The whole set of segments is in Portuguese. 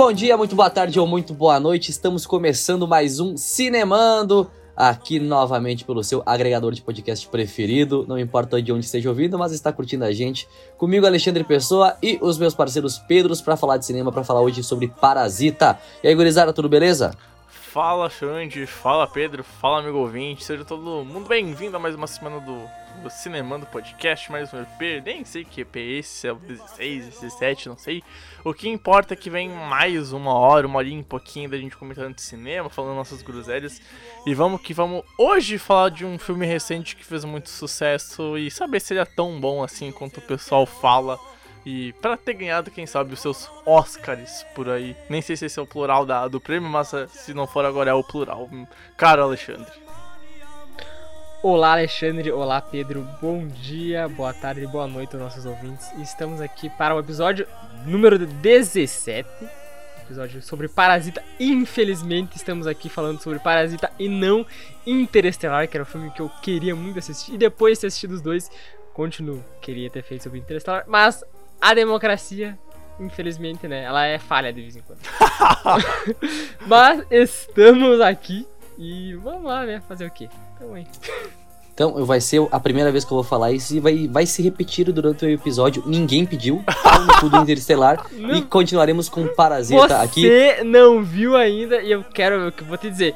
Bom dia, muito boa tarde ou muito boa noite. Estamos começando mais um Cinemando aqui novamente pelo seu agregador de podcast preferido. Não importa de onde esteja ouvindo, mas está curtindo a gente. Comigo, Alexandre Pessoa e os meus parceiros Pedros para falar de cinema, para falar hoje sobre Parasita. E aí, gurizada, tudo beleza? Fala, Xande, fala, Pedro, fala, amigo ouvinte. Seja todo mundo bem-vindo a mais uma semana do do Cinemando Podcast, mais um EP, nem sei que EP é é o 16, 17, não sei. O que importa é que vem mais uma hora, uma horinha e pouquinho da gente comentando de cinema, falando nossas groselhas. E vamos que vamos hoje falar de um filme recente que fez muito sucesso e saber se ele é tão bom assim quanto o pessoal fala. E para ter ganhado, quem sabe, os seus Oscars por aí. Nem sei se esse é o plural da, do prêmio, mas se não for agora é o plural. Caro Alexandre. Olá, Alexandre. Olá, Pedro. Bom dia, boa tarde, boa noite aos nossos ouvintes. Estamos aqui para o episódio número 17. Episódio sobre Parasita. Infelizmente, estamos aqui falando sobre Parasita e não Interestelar, que era o filme que eu queria muito assistir. E depois de ter assistido os dois, continuo. Queria ter feito sobre Interestelar, mas a democracia infelizmente, né? Ela é falha de vez em quando. Mas estamos aqui e vamos lá, né? Fazer o quê? Então. Então, vai ser a primeira vez que eu vou falar isso e vai, vai se repetir durante o episódio. Ninguém pediu. tudo interestelar. Não. E continuaremos com Parasita Você aqui. Você não viu ainda e eu quero. Eu vou te dizer.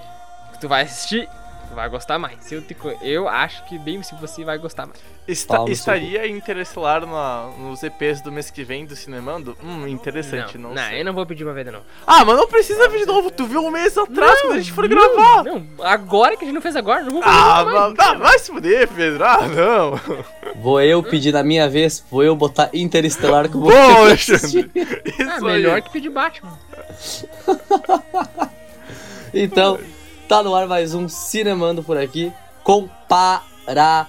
Tu vai assistir vai gostar mais. Eu, te, eu acho que bem se você vai gostar mais. Está, estaria interestelar na, nos EPs do mês que vem do Cinemando? Hum, interessante, não, não, não eu não vou pedir uma vez de novo. Ah, mas não precisa pedir de novo, tu viu um mês atrás não, quando a gente for não, gravar. Não, agora que a gente não fez agora, não vou pedir Ah, mas, ah, vai se fuder, Pedro, ah, não. Vou eu pedir na minha vez, vou eu botar Interestelar como Bom, Alexandre. ah, melhor que pedir Batman. então... Tá no ar mais um Cinemando por aqui com Parasita.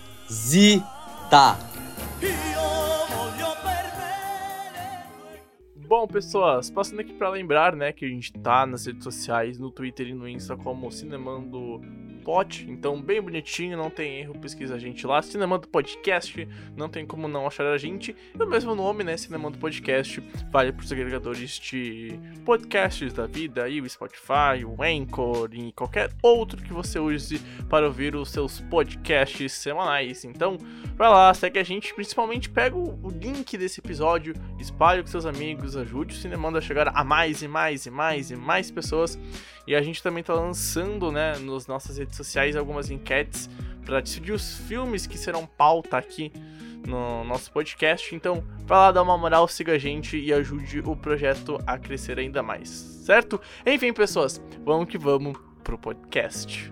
Bom, pessoas, passando aqui para lembrar, né, que a gente tá nas redes sociais, no Twitter e no Insta como Cinemando Pod, então bem bonitinho, não tem erro, pesquisa a gente lá. Cinemando Podcast, não tem como não achar a gente. E o mesmo nome, né, Cinemando Podcast, vale para os agregadores de podcasts da vida, aí o Spotify, o Anchor e qualquer outro que você use para ouvir os seus podcasts semanais. Então, vai lá, segue a gente, principalmente pega o link desse episódio, espalhe com seus amigos, ajude o Cinemando a chegar a mais e mais e mais e mais pessoas. E a gente também tá lançando, né, nas nossas redes sociais algumas enquetes para decidir os filmes que serão pauta aqui no nosso podcast. Então, vai lá dar uma moral, siga a gente e ajude o projeto a crescer ainda mais, certo? Enfim, pessoas, vamos que vamos pro podcast.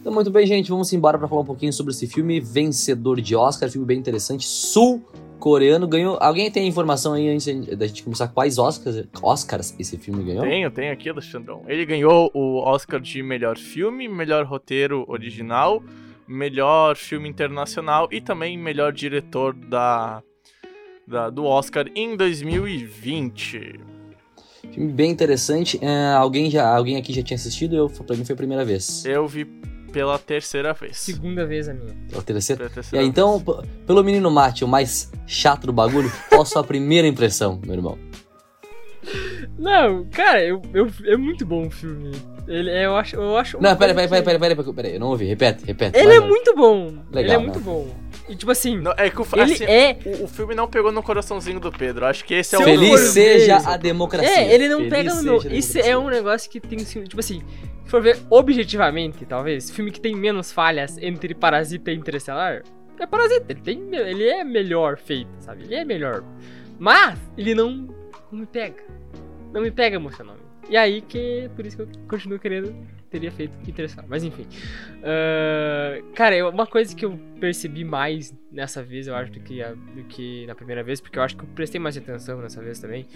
Então, muito bem, gente, vamos embora para falar um pouquinho sobre esse filme vencedor de Oscar, filme bem interessante, sul coreano ganhou. Alguém tem informação aí antes da gente começar quais Oscars, Oscars esse filme ganhou? Tenho, tenho aqui, Alexandrão. Ele ganhou o Oscar de melhor filme, melhor roteiro original, melhor filme internacional e também melhor diretor da, da do Oscar em 2020. Filme bem interessante. Uh, alguém, já, alguém aqui já tinha assistido? Eu, pra mim foi a primeira vez. Eu vi pela terceira vez. Segunda vez a minha. Pela terceira? Pela terceira aí, então, pelo menino mate, o mais chato do bagulho, qual a sua primeira impressão, meu irmão? Não, cara, eu, eu, é muito bom o filme. Ele, eu acho, eu acho. Não, pera, pera, pera, pera, pera, pera, pera, eu não ouvi. Repete, repete. Ele é muito bom. Legal, ele é muito bom. E tipo assim, não, é que o, ele assim, é... O, o, filme não pegou no coraçãozinho do Pedro. Acho que esse é o Feliz seja a democracia. É, ele não Feliz pega no meu. Isso é um negócio que tem tipo assim, se for ver objetivamente, talvez, filme que tem menos falhas entre Parasita e Interestelar, é Parasita. Ele, tem, ele é melhor feito, sabe? Ele é melhor. Mas, ele não, não me pega. Não me pega emocionalmente. E aí que, por isso que eu continuo querendo, teria feito Interestelar. Mas enfim. Uh, cara, uma coisa que eu percebi mais nessa vez, eu acho, do que, a, do que na primeira vez, porque eu acho que eu prestei mais atenção nessa vez também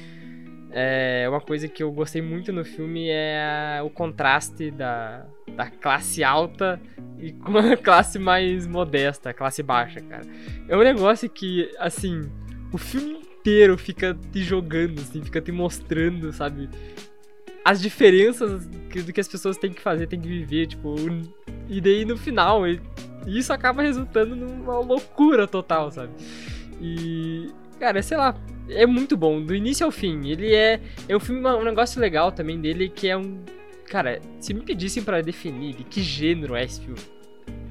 é, uma coisa que eu gostei muito no filme é o contraste da, da classe alta e com a classe mais modesta, classe baixa, cara. É um negócio que, assim, o filme inteiro fica te jogando, assim, fica te mostrando, sabe? As diferenças do que as pessoas têm que fazer, têm que viver, tipo. E daí no final, isso acaba resultando numa loucura total, sabe? E Cara, sei lá, é muito bom, do início ao fim. Ele é. É um filme, um negócio legal também dele, que é um. Cara, se me pedissem para definir de que gênero é esse filme,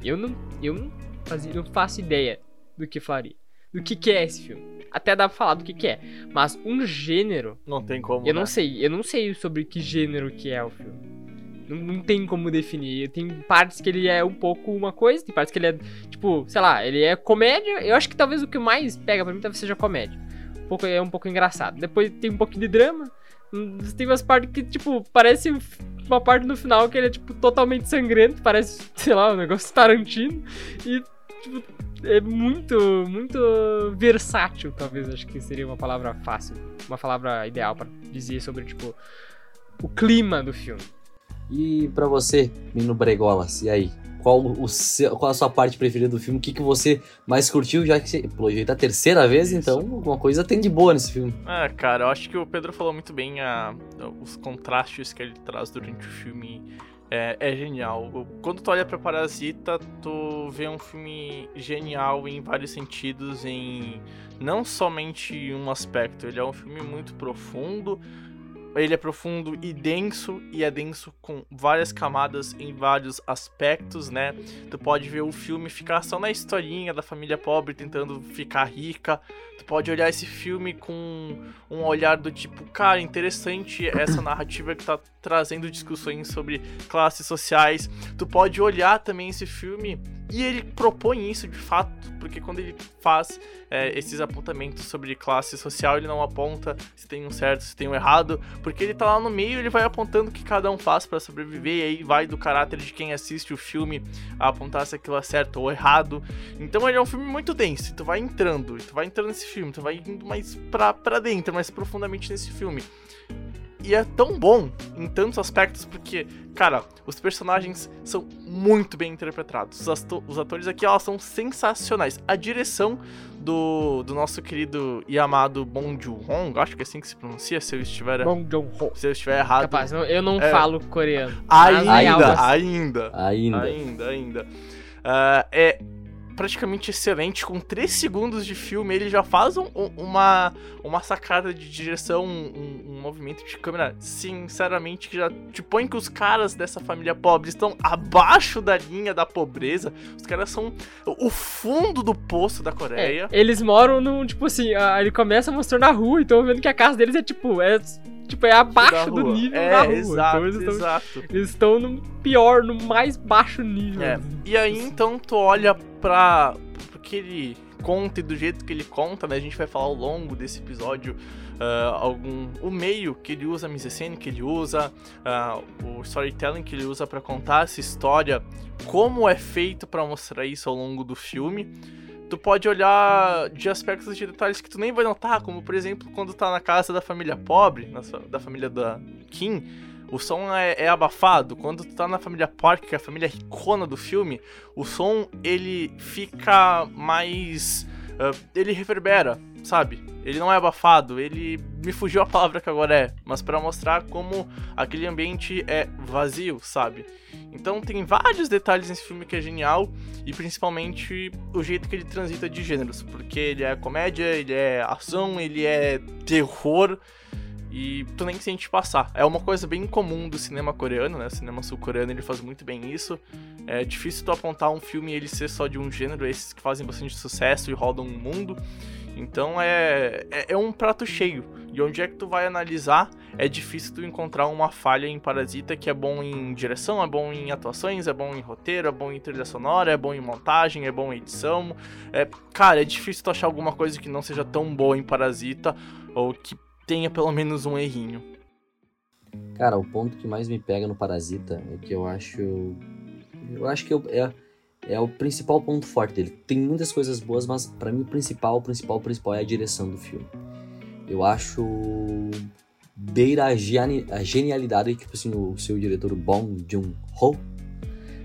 eu não. Eu não, fazia, não faço ideia do que faria. Do que, que é esse filme. Até dá pra falar do que, que é. Mas um gênero. Não tem como. Eu né? não sei. Eu não sei sobre que gênero que é o filme. Não, não, tem como definir. Tem partes que ele é um pouco uma coisa, tem partes que ele é, tipo, sei lá, ele é comédia. Eu acho que talvez o que mais pega pra mim talvez seja comédia. Um pouco, é um pouco engraçado. Depois tem um pouquinho de drama. Hum, tem umas partes que, tipo, parece uma parte no final que ele é, tipo, totalmente sangrento. Parece, sei lá, um negócio Tarantino. E, tipo, é muito, muito versátil, talvez. Acho que seria uma palavra fácil. Uma palavra ideal para dizer sobre, tipo, o clima do filme. E para você, menino Bregolas, e aí? Qual, o seu, qual a sua parte preferida do filme? O que, que você mais curtiu, já que você, pelo jeito, é a terceira vez, Isso. então alguma coisa tem de boa nesse filme. Ah, cara, eu acho que o Pedro falou muito bem a, os contrastes que ele traz durante o filme. É, é, genial. Quando tu olha pra Parasita, tu vê um filme genial em vários sentidos, em não somente um aspecto. Ele é um filme muito profundo, ele é profundo e denso, e é denso com várias camadas em vários aspectos, né? Tu pode ver o filme ficar só na historinha da família pobre tentando ficar rica. Tu pode olhar esse filme com um olhar do tipo, cara, interessante essa narrativa que tá trazendo discussões sobre classes sociais. Tu pode olhar também esse filme e ele propõe isso de fato, porque quando ele faz é, esses apontamentos sobre classe social, ele não aponta se tem um certo, se tem um errado, porque ele tá lá no meio, ele vai apontando o que cada um faz para sobreviver, e aí vai do caráter de quem assiste o filme a apontar se aquilo é certo ou errado. Então ele é um filme muito denso, tu vai entrando, tu vai entrando nesse filme, tu vai indo mais pra, pra dentro, mais profundamente nesse filme. E é tão bom em tantos aspectos, porque, cara, os personagens são muito bem interpretados. Os, os atores aqui, elas são sensacionais. A direção do, do nosso querido e amado Bong Joon-ho, acho que é assim que se pronuncia, se eu estiver... Bong Joon-ho. Se eu estiver errado... Capaz, eu não é... falo coreano. Ainda, ainda, ainda. Ainda, ainda, ainda. Uh, é praticamente excelente. Com 3 segundos de filme, ele já faz um, uma, uma sacada de direção, um, um, movimento de câmera, sinceramente, que já te põe que os caras dessa família pobre estão abaixo da linha da pobreza. Os caras são o fundo do poço da Coreia. É, eles moram num, tipo assim, ele começa mostrando a rua, então vendo que a casa deles é tipo, é tipo, é abaixo do nível é, da rua. Exato, então eles estão, exato. Eles estão no pior, no mais baixo nível. É. E aí, então, tu olha pra. Porque ele conta e do jeito que ele conta, né? A gente vai falar ao longo desse episódio uh, algum o meio que ele usa, a mise-scène que ele usa, uh, o storytelling que ele usa para contar essa história, como é feito para mostrar isso ao longo do filme tu pode olhar de aspectos de detalhes que tu nem vai notar, como por exemplo quando tá na casa da família pobre, na, da família da Kim, o som é, é, abafado. Quando tu tá na família Park, que é a família ricona do filme, o som ele fica mais. Uh, ele reverbera, sabe? Ele não é abafado, ele me fugiu a palavra que agora é, mas para mostrar como aquele ambiente é vazio, sabe? Então tem vários detalhes nesse filme que é genial e principalmente o jeito que ele transita de gêneros, porque ele é comédia, ele é ação, ele é terror e tu nem sente passar. É uma coisa bem comum do cinema coreano, né? O cinema sul-coreano ele faz muito bem isso. É difícil tu apontar um filme e ele ser só de um gênero, esses que fazem bastante sucesso e rodam o mundo. Então é, é, é, um prato cheio. E onde é que tu vai analisar, é difícil tu encontrar uma falha em Parasita que é bom em direção, é bom em atuações, é bom em roteiro, é bom em trilha sonora, é bom em montagem, é bom em edição. É, cara, é difícil tu achar alguma coisa que não seja tão boa em Parasita ou que tenha pelo menos um errinho. Cara, o ponto que mais me pega no Parasita é que eu acho. Eu acho que eu, é é o principal ponto forte dele. Tem muitas coisas boas, mas para mim o principal, o principal, o principal é a direção do filme. Eu acho beira a, genialidade, tipo assim, o seu diretor Bong Joon-ho.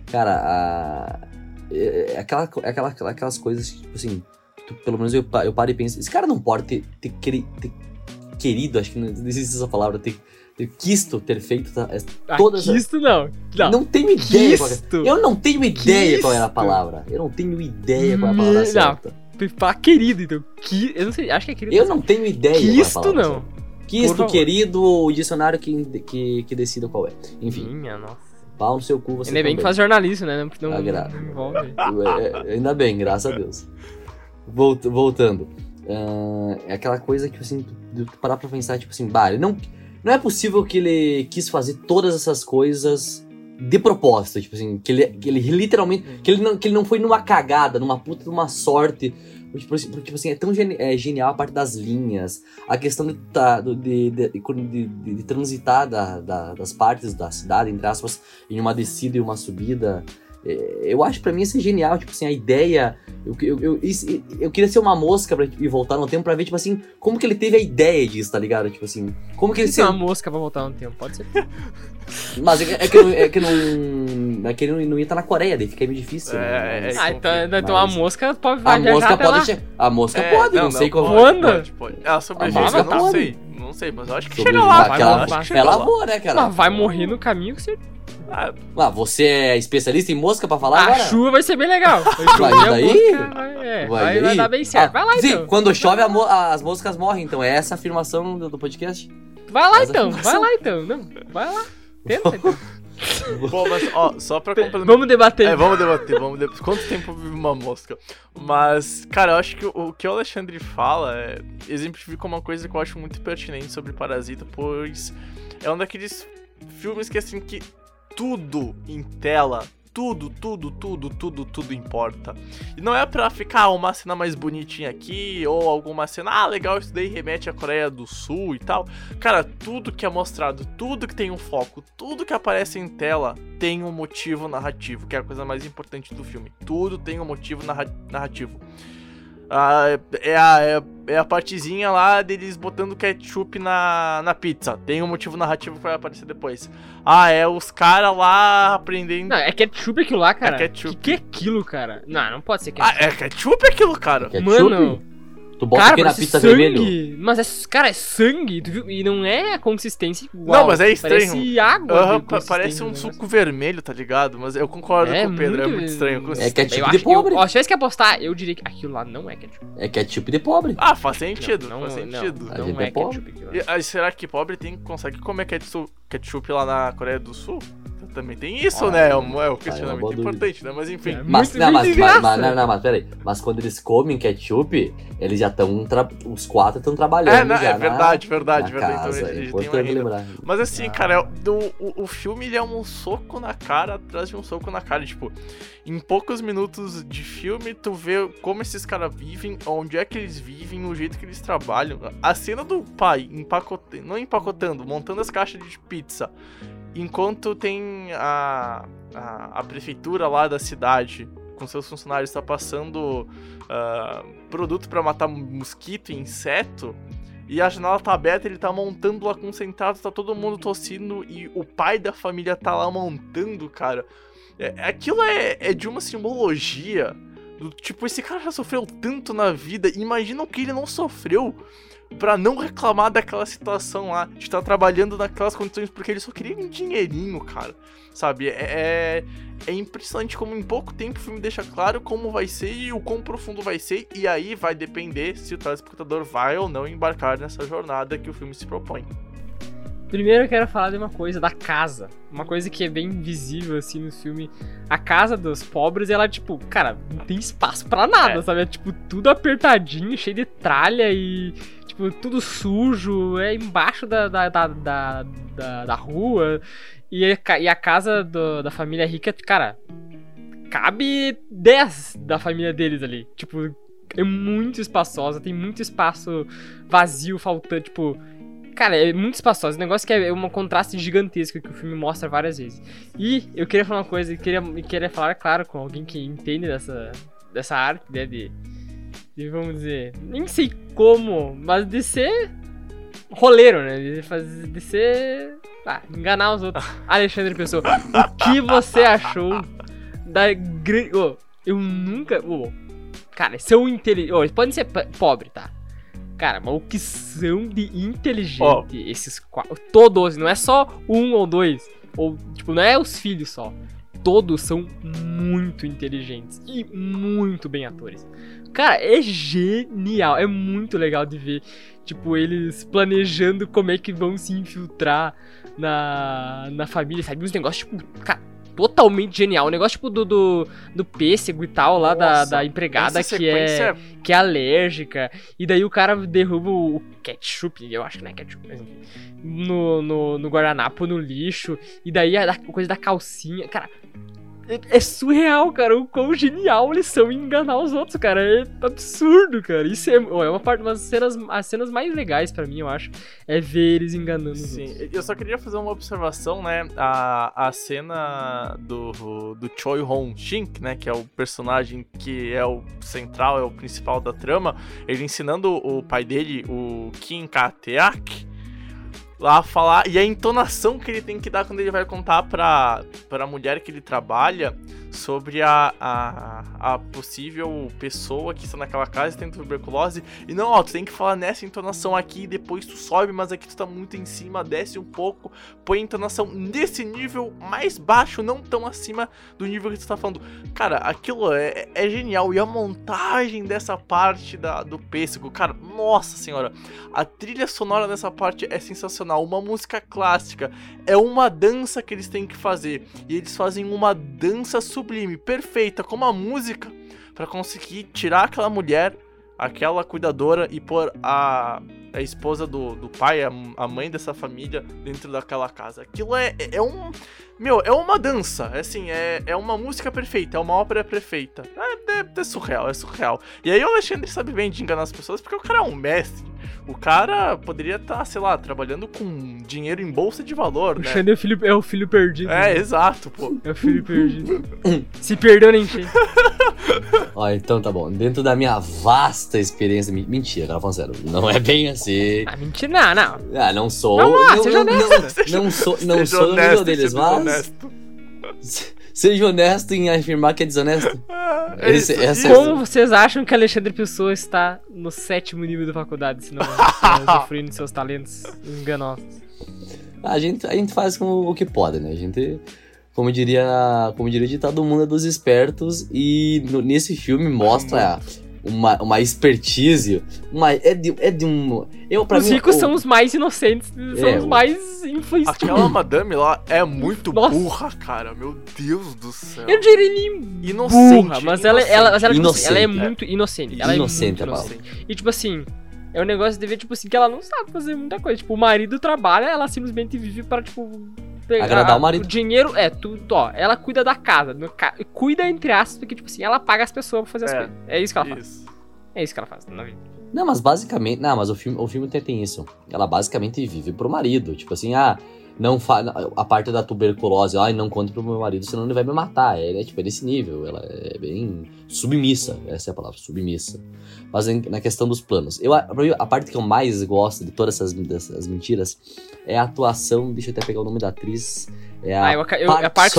Cara, a, é, é, aquela, é aquela, aquelas coisas que, tipo assim, tu, pelo menos eu, eu paro e penso, esse cara não pode ter, ter, ter querido, acho que não existe essa palavra, ter ter quisto ter feito ah, todas quisto as... não. não. Não tenho ideia é. Eu não tenho ideia quisto. qual era a palavra. Eu não tenho ideia qual é a palavra hum, certa. Não. querido, então. Que, eu não sei, acho que é querido. Eu não tenho ideia. qual é a Quisto palavra não. certa. Quisto, querido, o dicionário que, que, que decida qual é. Enfim, Minha nossa. pau no seu cu você Ainda bem que também. faz jornalismo, né? Não, não, Agra- não envolve. É, ainda bem, graças a Deus. Volt- voltando. Ah, é aquela coisa que, assim, tu parar pra pensar, tipo assim, bah, ele não, não é possível que ele quis fazer todas essas coisas de propósito, tipo assim, que ele, que ele literalmente, que ele, não, que ele não foi numa cagada, numa puta de uma sorte, tipo assim, porque, tipo assim, é tão geni- é, genial a parte das linhas, a questão de, tá, de, de, de, transitar da, da- das partes da cidade, entre aspas, em uma descida e uma subida, eu acho pra mim isso é genial, tipo assim, a ideia. Eu, eu, eu, isso- eu queria ser uma mosca pra, e voltar no tempo pra ver, tipo assim, como que ele teve a ideia disso, tá ligado? Tipo assim, como que ele Se se. uma mosca pra voltar no tempo, pode ser. Mas é, que- é que, não- é que não. É que ele não, não ia estar na Coreia, daí fica meio difícil. É, né? é, Ah, então, Mas- então a mosca pode a mosca até pode. lá. che- A mosca É, pode, não, sei como. pode. Pode, pode. Ela sobrevive, A eu mosca não pode. sei. Não sei, mas eu acho que Sobre- chega lá. vai aquela- ela voa, né, cara? Mas vai morrer no caminho que você. Ah, Ah, você é especialista em mosca pra falar A agora? chuva vai ser bem legal. Vai daí? mosca vai, é, Vai vai, vai dar bem certo. Ah, vai lá sim, então. quando chove a mo- as moscas morrem, então é essa a afirmação do, do podcast? Vai lá Essa então, afirmação. vai lá então. Não, vai lá. Tenta. então. Bom, mas ó, só pra complementar. Vamos debater. É, vamos debater, vamos debater. Quanto tempo vive uma mosca? Mas, cara, eu acho que o, que o Alexandre fala é, exemplifica uma coisa que eu acho muito pertinente sobre Parasita, pois é um daqueles filmes que, assim, que tudo em tela, tudo, tudo, tudo, tudo, tudo importa. E não é pra ficar uma cena mais bonitinha aqui, ou alguma cena, ah, legal, isso daí remete à Coreia do Sul e tal. Cara, tudo que é mostrado, tudo que tem um foco, tudo que aparece em tela tem um motivo narrativo, que é a coisa mais importante do filme. Tudo tem um motivo narra- narrativo. Ah, é, a, é, é a partezinha lá deles botando ketchup na, na pizza. Tem um motivo narrativo que vai aparecer depois. Ah, é os caras lá aprendendo. Não, é ketchup aquilo lá, cara. É ketchup. Que que é aquilo, cara? Não, não pode ser Ah, ketchup. é ketchup aquilo, cara. Ketchup? Mano, Tu bota cara, aqui na parece pizza sangue. vermelho. Mas, é, cara, é sangue. Tu viu? E não é a consistência igual. Não, mas é estranho. Parece água. Aham, de pa- parece consistência um suco vermelho, tá ligado? Mas eu concordo É com o Pedro, é muito- muito estranho. É ketchup Eu de acho que eu, pobre. ó, se tivesse que apostar, eu diria que aquilo lá não é ketchup. É ketchup de pobre. Ah, faz sentido, não, faz não, sentido. A Não, gente não é é pobre. ketchup. E, aí, será que pobre tem, consegue comer ketchup, ketchup lá na Coreia do Sul? Também tem isso, Ah, né? É um, é um Ah, questionamento é dúvida. importante, né? Mas enfim. É. Mas, não, mas, mas, mas, não, não, mas peraí. Mas quando eles comem ketchup, eles já estão. Os quatro estão trabalhando. É, não, já é na- verdade, verdade, na verdade. casa. então é eles, têm lembrar. Mas assim, Ah. cara, é- o, o, o filme ele é um soco na cara atrás de um soco na cara. Tipo, em poucos minutos de filme, tu vê como esses caras vivem, onde é que eles vivem, o jeito que eles trabalham. A cena do pai empacotando, não empacotando, montando as caixas de pizza. Enquanto tem a, a, a prefeitura lá da cidade com seus funcionários está passando ah, produto pra matar mosquito e inseto. E a janela tá aberta, ele tá montando lá concentrado, tá todo mundo tossindo e o pai da família tá lá montando, cara. É, aquilo é, é de uma simbologia. Do, tipo, esse cara já sofreu tanto na vida, imagina o que ele não sofreu pra não reclamar daquela situação lá, de estar trabalhando naquelas condições, porque ele só queria um dinheirinho, cara. Sabe? É, é, é impressionante como em pouco tempo o filme deixa claro como vai ser e o quão profundo vai ser, e aí vai depender se o telespectador vai ou não embarcar nessa jornada que o filme se propõe. Primeiro eu quero falar de uma coisa, da casa. Uma coisa que é bem visível, assim, no filme. A casa dos pobres, ela, tipo, cara, não tem espaço pra nada, É. sabe? É, tipo, tudo apertadinho, cheio de tralha e, tipo, tudo sujo. É embaixo da, da, da, da, da- da rua. E a, e a casa do- da família rica, cara, cabe 10 da família deles ali. Tipo, é muito espaçosa, tem muito espaço vazio, faltando, tipo... Cara, é muito espaçoso. O negócio que é um contraste gigantesco que o filme mostra várias vezes. E eu queria falar uma coisa, eu queria, queria falar, claro, com alguém que entende dessa, dessa arte, né, de, de, vamos dizer, nem sei como, mas de ser roleiro, né, de, fazer, de ser, ah, enganar os outros. Alexandre Pessoa, o que você achou da grande... Oh, eu nunca... Oh, cara, são inteligentes... Oh, eles podem ser pobre, tá? Cara, mas o que são de inteligente Ó. esses quatro. Todos, não é só um ou dois. Ou, tipo, não é os filhos só. Todos são muito inteligentes e muito bem atores. Cara, é genial, é muito legal de ver, tipo, eles planejando como é que vão se infiltrar na, na família, sabe? Uns negócios, tipo, cara, totalmente genial. O negócio, tipo, do, do, do pêssego e tal, lá Nossa, da, da empregada que é, que é alérgica. E daí o cara derruba o ketchup, eu acho que não é ketchup, mas enfim, no, no, no guardanapo, no lixo. E daí a, a coisa da calcinha. Cara, é, surreal, cara, o quão genial eles são em enganar os outros, cara. É absurdo, cara. Isso é, é uma parte, das cenas, as cenas mais legais para mim, eu acho, é ver eles enganando Sim, os outros. eu só queria fazer uma observação, né? A, a cena do, do Choi Hong Shink, né? Que é o personagem que é o central, é o principal da trama. Ele ensinando o pai dele, o Kim Ka-teak, lá falar. E a entonação que ele tem que dar quando ele vai contar pra, pra mulher que ele trabalha sobre a, a, a possível pessoa que está naquela casa e tem tuberculose. E não, ó, tu tem que falar nessa entonação aqui, depois tu sobe, mas aqui tu tá muito em cima, desce um pouco, põe a entonação nesse nível mais baixo, não tão acima do nível que tu tá falando. Cara, aquilo é, é genial. E a montagem dessa parte da, do pêssego, cara, nossa senhora, a trilha sonora dessa parte é sensacional. Uma música clássica, é uma dança que eles têm que fazer. E eles fazem uma dança sublime, perfeita, como a música, para conseguir tirar aquela mulher, aquela cuidadora e pôr a, a esposa do, do pai, a, a mãe dessa família dentro daquela casa. Aquilo é, é, é um. Meu, é uma dança, é assim, é, é uma música perfeita, é uma ópera perfeita. É, é, é surreal, é surreal. E aí o Alexandre sabe bem de enganar as pessoas porque o cara é um mestre. O cara poderia estar, tá, sei lá, trabalhando com dinheiro em bolsa de valor, o né? É o filho, é o filho perdido. É, né? exato, pô. É o filho perdido. Se perdeu nem sei. Ó, então tá bom. Dentro da minha vasta experiência. Mentira, cara, falando sério. Não é bem assim. Ah, mentira, não, não. Ah, não sou. Não, não, não, seja não, não, não sou, não sou no nível deles, mas. Honesto. Seja honesto em afirmar que é desonesto. É Esse, essa é Como vocês acham que Alexandre Pessoa está no sétimo nível da faculdade, se não usufruindo de seus talentos enganosos? A gente, a gente faz com o que pode, né? A gente, como diria, como diria o ditado, mundo é dos espertos e no, nesse filme mostra uma, uma expertise, uma, é, de, é de um... Eu, os mim, ricos o, são os mais inocentes, são É, os mais influenciados. Aquela madame lá é muito Nossa. burra, cara. Meu Deus do céu. Eu não diria nem Inocente, burra, mas ela, ela, mas ela, assim, ela é Inocente, é. muito inocente. Ela Inocente, é a muito palavra. inocente. E tipo assim, é um negócio de ver, tipo assim, que ela não sabe fazer muita coisa. Tipo, o marido trabalha, ela simplesmente vive para, tipo, pegar Agradar o marido. dinheiro, é, tudo, ó, ela cuida da casa. no ca- cuida, entre aspas, porque, tipo assim, ela paga as pessoas pra fazer as É. coisas. É isso que ela faz. Isso. É isso que ela faz na vida. Não, mas basicamente. Não, mas o filme, o filme tem, tem isso. Ela basicamente vive pro marido. Tipo assim, ah, não fa A parte da tuberculose, ai, não conte pro meu marido, senão ele vai me matar. É, é tipo, é desse nível. Ela é bem submissa. Essa é a palavra, submissa. Mas em- na questão dos planos. Eu, a, parte que eu mais gosto de todas essas, dessas mentiras é a atuação. Deixa eu até pegar o nome da atriz. É a Ah, eu, eu, Park a parte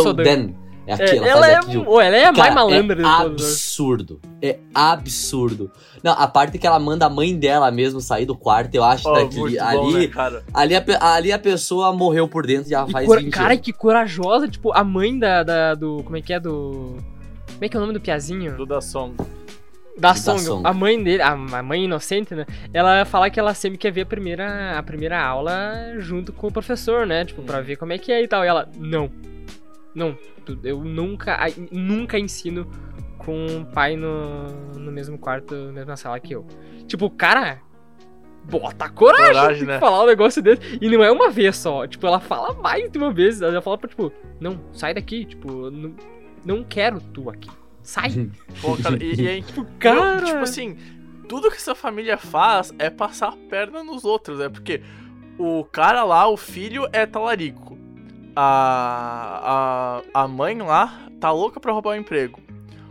É É, aquela, ela, faz é, aquilo. ela é a mais Cara, malandra é absurdo. É absurdo. Não, a parte que ela manda a mãe dela mesmo sair do quarto, eu acho Oh, daquele, bom, ali, né, cara? ali, a, ali a pessoa morreu por dentro já E faz cora- 20 cara, anos. que corajosa, tipo, a mãe da, da- do. Como é que é? Do. Como é que é o nome do Piazinho? Do da Song. Da Da Song. Song. A mãe dele, a, a mãe inocente, né? Ela fala que ela sempre quer ver a primeira, a primeira aula junto com o professor, né? Tipo, pra ver como é que é e tal. E ela, não. Não. Eu nunca, nunca ensino com um pai no, no mesmo quarto, na mesma sala que eu. Tipo, cara. Bota coragem, Coragem, de né? falar um negócio desse. E não é uma vez só. Tipo, ela fala mais de uma vez. Ela fala pra, tipo, não, sai daqui. Tipo, não, não quero tu aqui. Sai. Pô, cara, e, e aí, tipo, Cara. eu- tipo assim, tudo que essa família faz é passar a perna nos outros, né? Porque o cara lá, o filho, é talarico. A, a, a mãe lá tá louca pra roubar o emprego.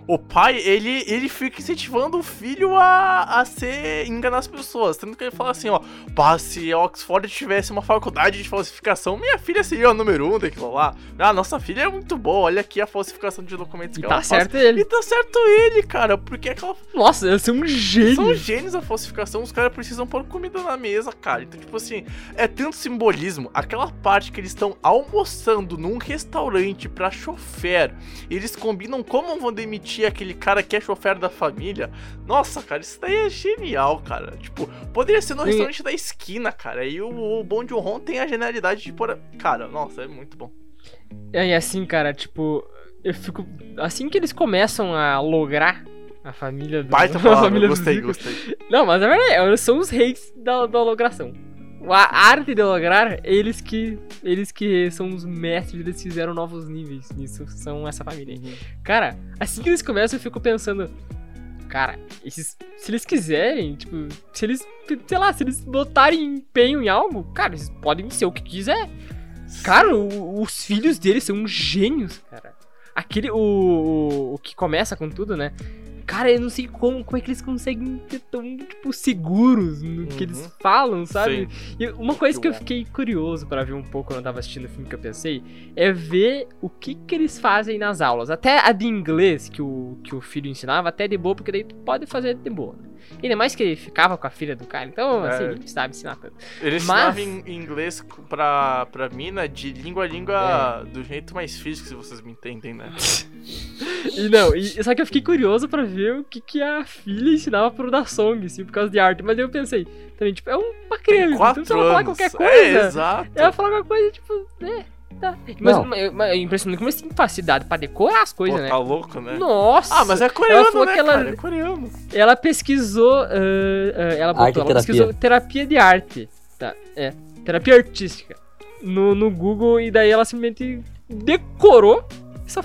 O pai, ele, ele fica incentivando o filho a, a ser enganar as pessoas. Tanto que ele fala assim, ó, pá, se Oxford tivesse uma faculdade de falsificação, minha filha seria o número um daquilo lá. Ah, nossa filha é muito boa, olha aqui a falsificação de documentos E que tá ela certo faz. ele. E tá certo ele, cara, porque aquela Nossa, eu sou um gênio. são gênios da falsificação, os caras precisam pôr comida na mesa, cara. Então, tipo assim, é tanto simbolismo. Aquela parte que eles estão almoçando num restaurante pra chofer, eles combinam como vão demitir aquele cara que é chofer da família. Nossa, cara, isso daí é genial, cara. Tipo, poderia ser no E- restaurante da esquina, cara. E o, o Bom tem a genialidade de pôr. Cara, nossa, é muito bom. E assim, cara, tipo, eu fico. Assim que eles começam a lograr a família do. Baita a palavra, família gostei, ricos. gostei. Não, mas na verdade, eles são os reis da, da logração. A arte de lograr, eles que. Eles que são os mestres, eles fizeram novos níveis nisso, são essa família. aí. Cara, assim que eles começam, eu fico pensando. Cara, esses, se eles quiserem, tipo, se eles, sei lá, se eles botarem empenho em algo, cara, eles podem ser o que quiser. Cara, o- os filhos deles são gênios, cara. Aquele, o, o, o que começa com tudo, né? Cara, eu não sei como, como é que eles conseguem ser tão, tipo, seguros no que Uhum. eles falam, sabe? E uma coisa que eu fiquei curioso pra ver um pouco quando eu tava assistindo o filme que eu pensei é ver o que que eles fazem nas aulas. Até a de inglês que o, que o filho ensinava, até de boa, porque daí tu pode fazer de boa. Né? Ainda mais que ele ficava com a filha do cara, então, É. assim, ele sabe ensinar tanto. Ele Mas- ensinava em inglês pra, pra mina de língua a língua É. do jeito mais físico, se vocês me entendem, né? E não, e, só que eu fiquei curioso pra ver o que, que a filha ensinava pro da Song, assim, por causa de arte. Mas eu pensei, também, tipo, é uma criança, Quatro então se ela falar qualquer É, coisa, exato. ela fala qualquer coisa, tipo, é, tá. Mas, mas, mas é impressionante como eles têm facilidade pra decorar as coisas, Pô, né? tá louco, né? Nossa! Ah, mas é coreano, falou né, que ela- cara? É coreano. Ela pesquisou. ah, ah, ela botou, Arte ela terapia. pesquisou terapia de arte. Tá, é. Terapia artística. No, no Google, e daí ela simplesmente decorou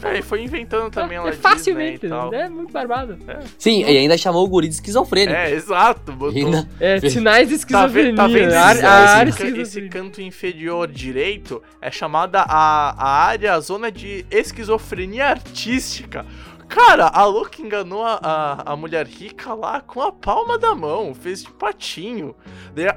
É, e foi inventando também lá é facilmente, Disney e tal. é muito barbado. Sim, e ainda chamou o guri de esquizofrênico. É, exato. Botou... Ainda- É, sinais de Tá, esquizofrenia. vendo, tá vendo a, esse, a área esse, esse canto inferior direito? É chamada a, a área, a zona de esquizofrenia artística. Cara, a louca enganou a, a, a mulher rica lá com a palma da mão, fez de patinho.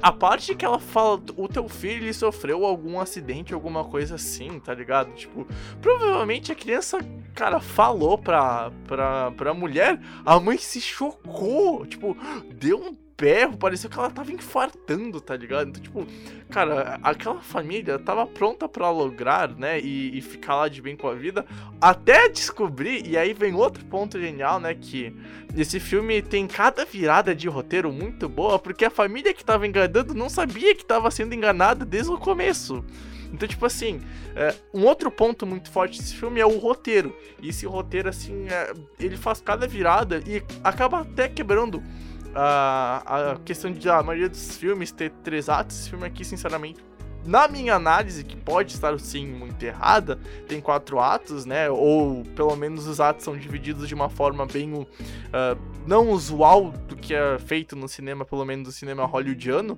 A parte que ela fala, o teu filho ele sofreu algum acidente, alguma coisa assim, tá ligado? Tipo, provavelmente a criança, cara, falou pra, pra, pra mulher, a mãe se chocou, tipo, deu um berro, parecia que ela tava infartando, tá ligado? Então, tipo, cara, aquela família tava pronta pra lograr, né, e, e ficar lá de bem com a vida, até descobrir, e aí vem outro ponto genial, né, que esse filme tem cada virada de roteiro muito boa, porque a família que tava enganando não sabia que tava sendo enganada desde o começo. Então, tipo assim, é, um outro ponto muito forte desse filme é o roteiro. E esse roteiro, assim, é, ele faz cada virada e acaba até quebrando a, a questão de a maioria dos filmes ter três atos. Esse filme aqui, sinceramente, na minha análise, que pode estar sim muito errada, tem quatro atos, né? Ou pelo menos os atos são divididos de uma forma bem ah, não usual do que é feito no cinema, pelo menos no cinema hollywoodiano.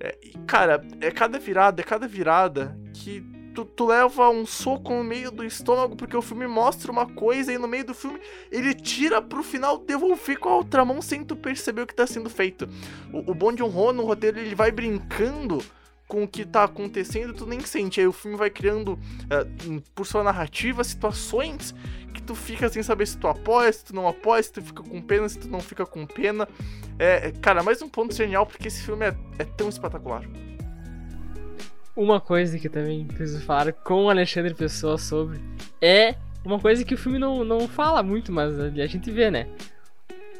É, e, cara, é cada virada, é cada virada que tu, tu leva um soco no meio do estômago porque o filme mostra uma coisa e no meio do filme ele tira pro final devolver com a outra mão sem tu perceber o que tá sendo feito. O, o Bong Joon-ho no roteiro ele vai brincando com o que tá acontecendo, tu nem sente. Aí o filme vai criando, eh, por sua narrativa, situações que tu fica sem saber se tu apoia, se tu não apoia, se tu fica com pena, se tu não fica com pena. É, cara, mais um ponto genial porque esse filme é, é tão espetacular. Uma coisa que também preciso falar com o Alexandre Pessoa sobre é uma coisa que o filme não, não fala muito, mas a gente vê, né?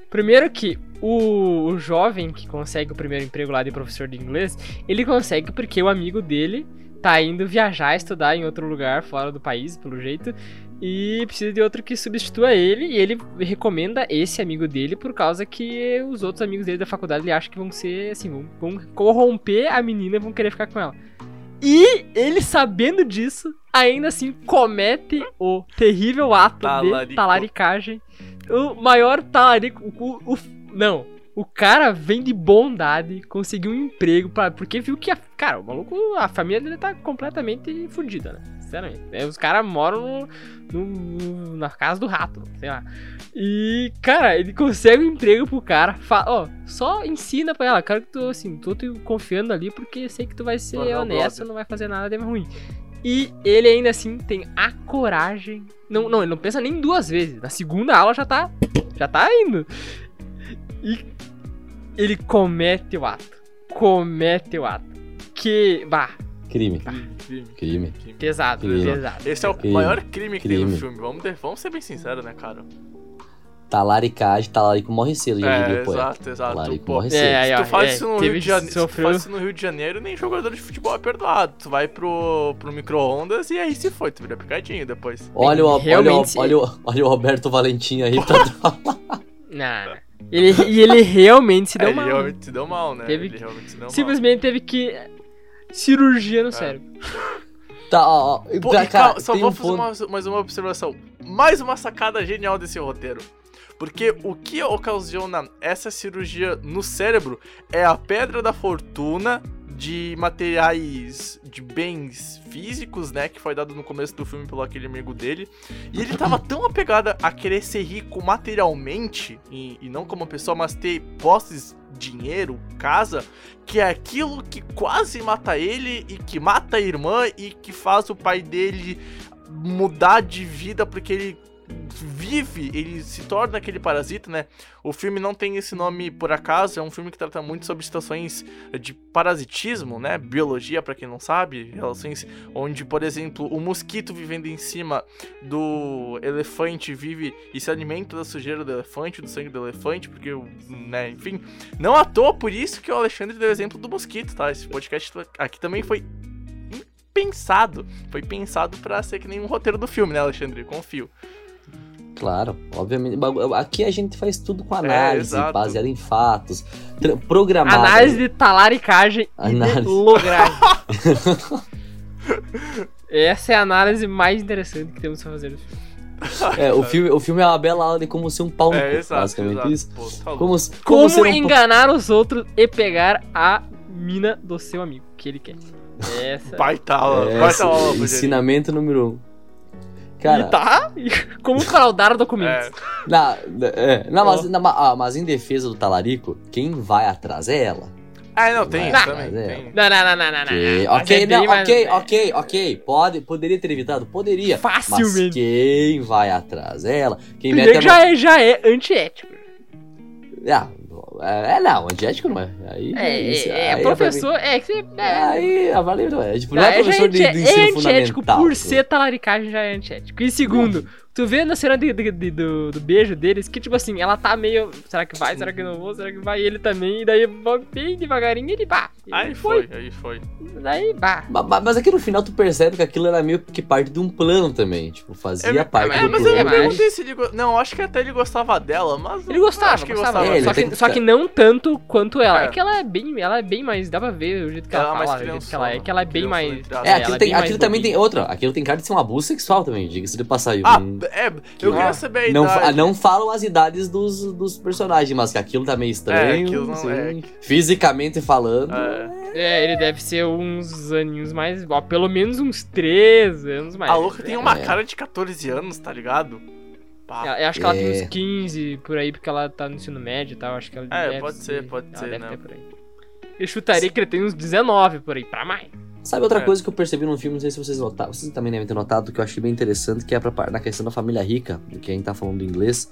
Primeiro que o, o jovem que consegue o primeiro emprego lá de professor de inglês, ele consegue porque o amigo dele tá indo viajar, estudar em outro lugar fora do país, pelo jeito, e precisa de outro que substitua ele, e ele recomenda esse amigo dele por causa que os outros amigos dele da faculdade ele acha que vão ser, assim, vão, vão corromper a menina e vão querer ficar com ela. E ele, sabendo disso, ainda assim comete o terrível ato de Talarico. talaricagem. O maior talarico. O, o- não. O cara vem de bondade, conseguiu um emprego, pra, porque viu que, a, cara, o maluco, a família dele tá completamente fodida, né? Sinceramente. É, os caras moram no, no, na casa do rato, sei lá. E, cara, ele consegue um emprego pro cara. Fala, ó, só ensina pra ela, cara, que tu, assim, tô te confiando ali porque sei que tu vai ser honesto, não vai fazer nada de ruim. E ele ainda assim tem a coragem. Não, não, ele não pensa nem duas vezes. Na segunda aula já tá. Já tá indo. E ele comete o ato. Comete o ato. Que. Bah. Crime. Crime, Crime. Pesado, Crime. pesado. Esse é o Crime. maior crime que tem Crime. no filme. Vamos, ter- vamos ser bem sinceros, né, cara? Talaricagem, talarico morre cedo, já diria É, o poeta. exato, exato. Talarico Pô, morre cedo. É, aí, Se ó, tu faz é, isso no Rio de Janeiro, se tu sofreu- faz isso no Rio de Janeiro, nem jogador de futebol é perdoado. Tu vai pro, pro micro-ondas e aí se foi, tu vira picadinho depois. Olha, o, olha, o, Realmente- olha, o, olha o Roberto Valentim aí. Tá... Não, não. Ele, e ele realmente se É, deu ele mal. realmente se deu mal, né? Teve ele que- realmente se deu mal. Simplesmente teve que. Cirurgia no cérebro. tá, ó, ó, Pô, cara, e calma, só vou um fazer ponto- uma- mais uma observação. Mais uma sacada genial desse roteiro. Porque o que ocasiona essa cirurgia no cérebro é a pedra da fortuna de materiais, de bens físicos, né? Que foi dado no começo do filme pelo aquele amigo dele. E ele tava tão apegado a querer ser rico materialmente, e, e não como pessoa, mas ter posses, dinheiro, casa, que é aquilo que quase mata ele e que mata a irmã e que faz o pai dele mudar de vida porque ele vive, ele se torna aquele parasita, né? O filme não tem esse nome por acaso, é um filme que trata muito sobre situações de parasitismo, né? Biologia, pra quem não sabe, relações onde, por exemplo, o mosquito vivendo em cima do elefante vive e se alimenta da sujeira do elefante, do sangue do elefante, porque, né, enfim, não à toa por isso que o Alexandre deu exemplo do mosquito, tá? Esse podcast aqui também foi pensado, foi pensado pra ser que nem um roteiro do filme, né, Alexandre? Confio. Claro, obviamente. Aqui a gente faz tudo com análise, exato. baseado em fatos, programado. Análise de talaricagem e de Análise. logragem. Essa é a análise mais interessante que temos pra fazer no filme. É, o filme, o filme é uma bela aula de como ser um pau no É, cu, exato, basicamente exato. isso. Pô, tá. Como, Como, como um pau- enganar os outros e pegar a mina do seu amigo, que ele quer. Essa. Baita aula, É, baita aula, ensinamento número um. Cara, E tá? Como fraudar documentos. É, na, é, não, mas, na- ah, mas em defesa do talarico, quem vai atrás é ela. Ah, não, tem Mas isso também. é. Tem. Não, não, não, não, não, não. Ok, Mas ok, é bem não, ok, ok, ok. Pode, poderia ter evitado? Poderia. Mas Facilmente. quem vai atrás é ela. Quem Primeiro mete já é, já é antiético. Ah, é, é não, antiético não é. Aí, É, isso- é, é, aí professor. É, que É, Aí, a valeu, não é. Tipo, não, Não, é é, professor de, anti- de ensino é antiético fundamental. por ser talaricagem já é antiético. E segundo, tu vê na cena de- de- de- do, do beijo deles que, tipo assim, ela tá meio. Será que vai? Será que não vou? Será que vai? E ele também. E daí vai bem devagarinho e ele pá. Aí foi, aí foi. Daí ma- Mas aqui no final tu percebe que aquilo era meio que parte de um plano também. Tipo, fazia É, parte mas- do mas plano. eu não mas- perguntei se ele. Não, acho que até ele gostava dela, mas. Ele eu gostava, acho que gostava. É, ele só, que, que só que não tanto quanto ela. É. É. que ela é bem. Ela é bem mais. Dá pra ver o jeito que Ela ela, é mais fala, o jeito que ela é. Que ela é bem mais. É, ela aquilo, é tem, bem mais aquilo também tem outra. Aquilo tem cara de ser um abuso sexual também, diga-se de passagem. Ah, Hum, é, eu queria saber a não, idade. não falam as idades dos, dos personagens, mas que aquilo tá meio estranho. aquilo não assim, é. Fisicamente falando. É. É, ele deve ser uns aninhos mais. Ó, pelo menos uns 3 anos mais. A louca tem uma É. cara de 14 anos, tá ligado? Pá. Eu, acho que ela tem É. uns 15 por aí, porque ela tá no ensino médio e tal. Acho que ela É, deve pode ser, pode ela ser, deve né? ter por aí. Eu chutaria que ele tem uns 19 por aí, pra mais. Sabe outra É. coisa que eu percebi no filme, não sei se vocês notaram, vocês também devem ter notado, que eu achei bem interessante, que é pra, na questão da família rica, do que a gente tá falando do inglês,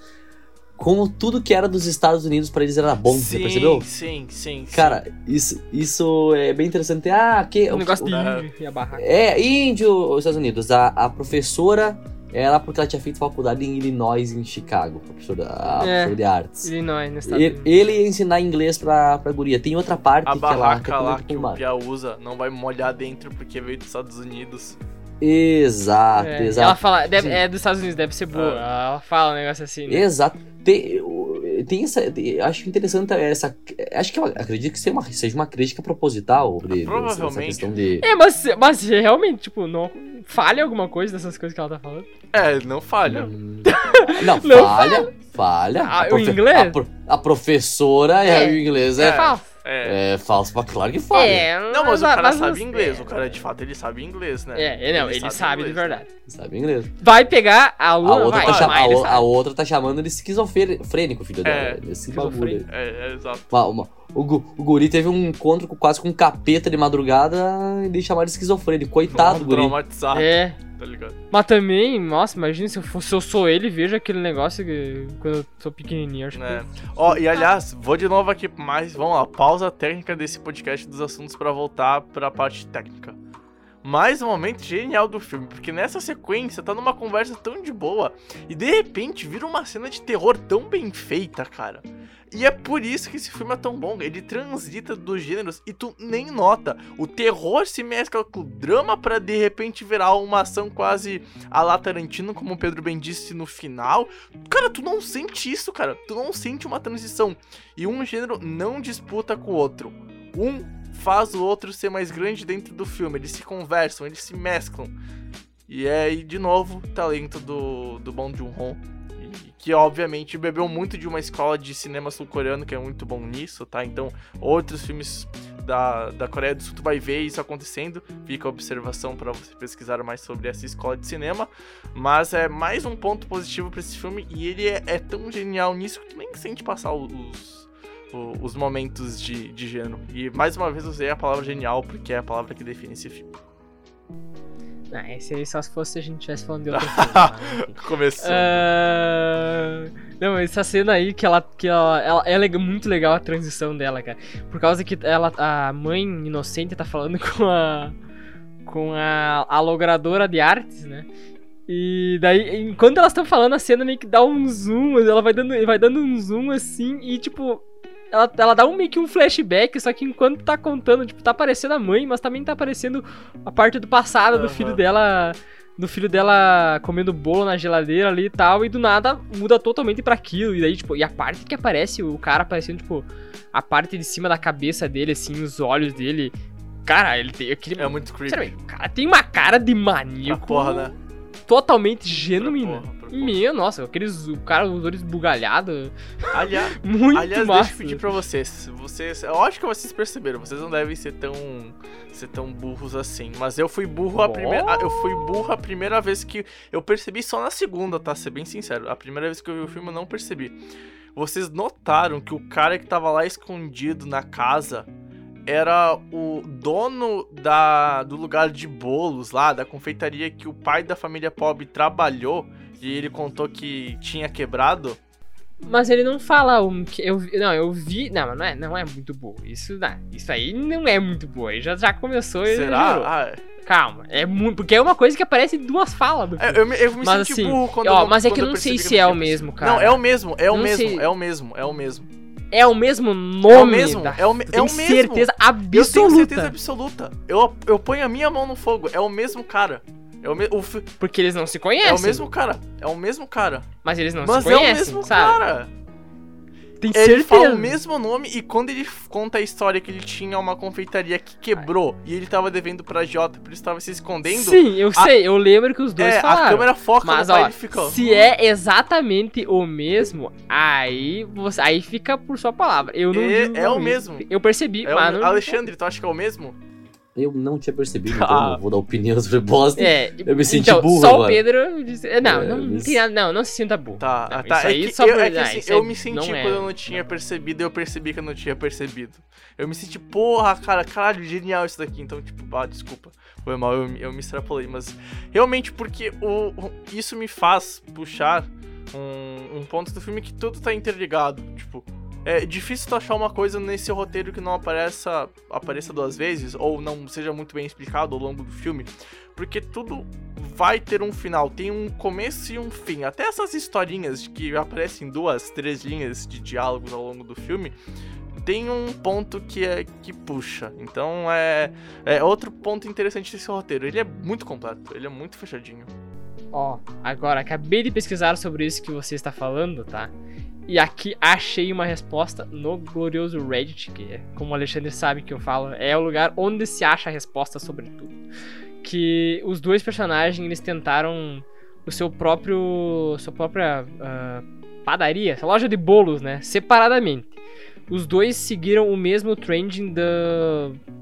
como tudo que era dos Estados Unidos pra eles era bom, você sim, percebeu? Sim, sim, sim. Cara, isso, isso é bem interessante. Ah, que. O negócio de índio e a barraca. É, índio, os Estados Unidos. A, a professora, ela, porque ela tinha feito faculdade em Illinois, em Chicago, a professora, É. professora de artes. Illinois, nos Estados Ele, ele ia ensinar inglês pra, pra guria. Tem outra parte a que ela barraca ela lá tem que o Pia usa não vai molhar dentro porque veio dos Estados Unidos. Exato, É, exato. Ela fala, deve- é dos Estados Unidos, deve ser boa. É. Ela fala um negócio assim, né? Exato. Tem, tem essa. Acho interessante essa. Acho que eu acredito que seja uma, seja uma crítica proposital. De, Provavelmente. Essa questão de. É, mas, mas realmente, tipo, não falha alguma coisa dessas coisas que ela tá falando. É, não falha. Não, Não falha, falha. Ah, A o inglês? A, pro- a professora é, É. o inglês É, é, falso. É. é falso, mas claro que falha. É, Não, mas o cara mas sabe inglês. é. O cara, de fato, ele sabe inglês, né? É, não, ele, sabe, de inglês, né? verdade. Sabe inglês. Vai pegar a A aluna, outra, vai, tá mas a, ele sabe. a outra tá chamando ele esquizofrênico, filho dela. É, Esse esquizofrênico. bagulho. aí. É, é, exato. Uma- uma- o, o guri teve um encontro com- quase com um capeta de madrugada e eles chamaram de esquizofrênico. Coitado, do guri. Traumatizado, É, tá ligado? mas também, nossa, imagina se eu, fosse, se eu sou ele e vejo aquele negócio que, quando eu sou pequenininho, acho Né? que... Ó, e aliás, vou de novo aqui, mas vamos lá, pausa técnica desse podcast dos assuntos pra voltar pra parte técnica. Mais um momento genial do filme, porque nessa sequência tá numa conversa tão de boa e de repente vira uma cena de terror tão bem feita, cara. E é por isso que esse filme é tão bom. Ele transita dos gêneros e tu nem nota. O terror se mescla com o drama pra de repente virar uma ação quase a la Tarantino, como o Pedro bem disse no final. Cara, tu não sente isso, cara. Tu não sente uma transição. E um gênero não disputa com o outro. Um faz o outro ser mais grande dentro do filme. Eles se conversam, eles se mesclam. E é de novo, talento do, do Bong Joon-ho. Que, obviamente, bebeu muito de uma escola de cinema sul-coreano que é muito bom nisso, tá? Então, outros filmes da, da Coreia do Sul, tu vai ver isso acontecendo. Fica a observação para você pesquisar mais sobre essa escola de cinema. Mas é mais um ponto positivo pra esse filme. E ele é, é tão genial nisso que tu nem sente passar os, o- os momentos de, de gênero. E mais uma vez usei a palavra genial porque é a palavra que define esse filme. Ah, esse aí só se fosse se a gente estivesse falando de tá? Enfim. Começou. Ah, Não, essa cena aí que ela. Que ela, ela é muito legal a transição dela, cara. Por causa que ela, a mãe inocente tá falando com a. Com a, a logradora de artes, né? E daí, enquanto elas estão falando, a cena meio que dá um zoom, ela vai dando, vai dando um zoom assim, e tipo, ela, ela dá um meio que um flashback, só que enquanto tá contando, tipo, tá aparecendo a mãe, mas também tá aparecendo a parte do passado do Aham. filho dela. Do filho dela comendo bolo na geladeira ali e tal, e do nada muda totalmente pra aquilo. E daí, tipo, e a parte que aparece o cara aparecendo, tipo, a parte de cima da cabeça dele, assim, os olhos dele. Cara, ele tem aquele. É muito creepy. Sinceramente, o cara tem uma cara de Pra maníaco porra, né? totalmente genuína. Meu, nossa, aqueles. O cara, os olhos bugalhados. Aliás, Muito aliás massa. deixa eu pedir pra vocês. Vocês. Eu acho que vocês perceberam, vocês não devem ser tão. ser tão burros assim. Mas eu fui burro a primeira. Eu fui burro a primeira vez que. Eu percebi só na segunda, tá? Ser bem sincero. A primeira vez que eu vi o filme eu não percebi. Vocês notaram que o cara que tava lá escondido na casa era o dono da, do lugar de bolos lá, da confeitaria que o pai da família pobre trabalhou e ele contou que tinha quebrado. Mas ele não fala um que eu não, eu vi, não, mas não é, não é muito boa. Isso não, isso aí não é muito boa. Aí já já começou Será? Ah, Calma, é muito, porque é uma coisa que aparece em duas falas do é, eu me, eu me Mas senti assim, burro quando ó, eu mas é que eu não sei se é o mesmo, cara. Não, é o mesmo, é o Não mesmo, sei. é o mesmo, é o mesmo. É o mesmo nome. É o mesmo, da- é o me- é o mesmo. certeza Eu tenho absoluta. certeza absoluta. Eu, eu ponho a minha mão no fogo, é o mesmo cara. É o, me, o Porque eles não se conhecem. é o mesmo cara, é o mesmo cara. Mas eles não Mas se é o conhecem, mesmo sabe? cara. Tem Ele certeza. fala o mesmo nome e quando ele conta a história que ele tinha uma confeitaria que quebrou e ele tava devendo pra Jota, por isso tava se escondendo. Sim, eu sei, eu lembro que os dois é, falaram. a câmera foca Mas no pai ó, e ele fica. se é exatamente o mesmo, aí você, aí fica por sua palavra. Eu não É- é o mesmo. Eu percebi, É o mas. Alexandre, tu acha que é o mesmo? Eu não tinha percebido, então Ah. não vou dar opinião sobre bosta. É, Eu me senti então, burro só agora. o Pedro disse, é, não, É, não, não mas- tem nada, não, não se sinta burro. Tá, Não, tá. isso é aí que, só eu, por- é que assim, isso eu é- me senti não é- quando eu não tinha percebido e eu percebi que eu não tinha percebido. Eu me senti, porra, cara, caralho, genial isso daqui. Então, tipo, ah, desculpa. Foi mal, eu, eu me extrapolei. Mas realmente, porque o, o- isso me faz puxar um, um ponto do filme que tudo tá interligado. Tipo, é difícil tu achar uma coisa nesse roteiro que não apareça, apareça duas vezes, ou não seja muito bem explicado ao longo do filme. Porque tudo vai ter um final, tem um começo e um fim. Até essas historinhas que aparecem duas, três linhas de diálogos ao longo do filme, tem um ponto que é que puxa. Então é, é outro ponto interessante desse roteiro. Ele é muito completo, ele é muito fechadinho. Ó, agora, acabei de pesquisar sobre isso que você está falando, tá? E aqui achei uma resposta no glorioso Reddit, que como o Alexandre sabe que eu falo, é o lugar onde se acha a resposta sobre tudo. Que os dois personagens eles tentaram o seu próprio. sua própria uh, padaria, loja de bolos, né? Separadamente. Os dois seguiram o mesmo trending da.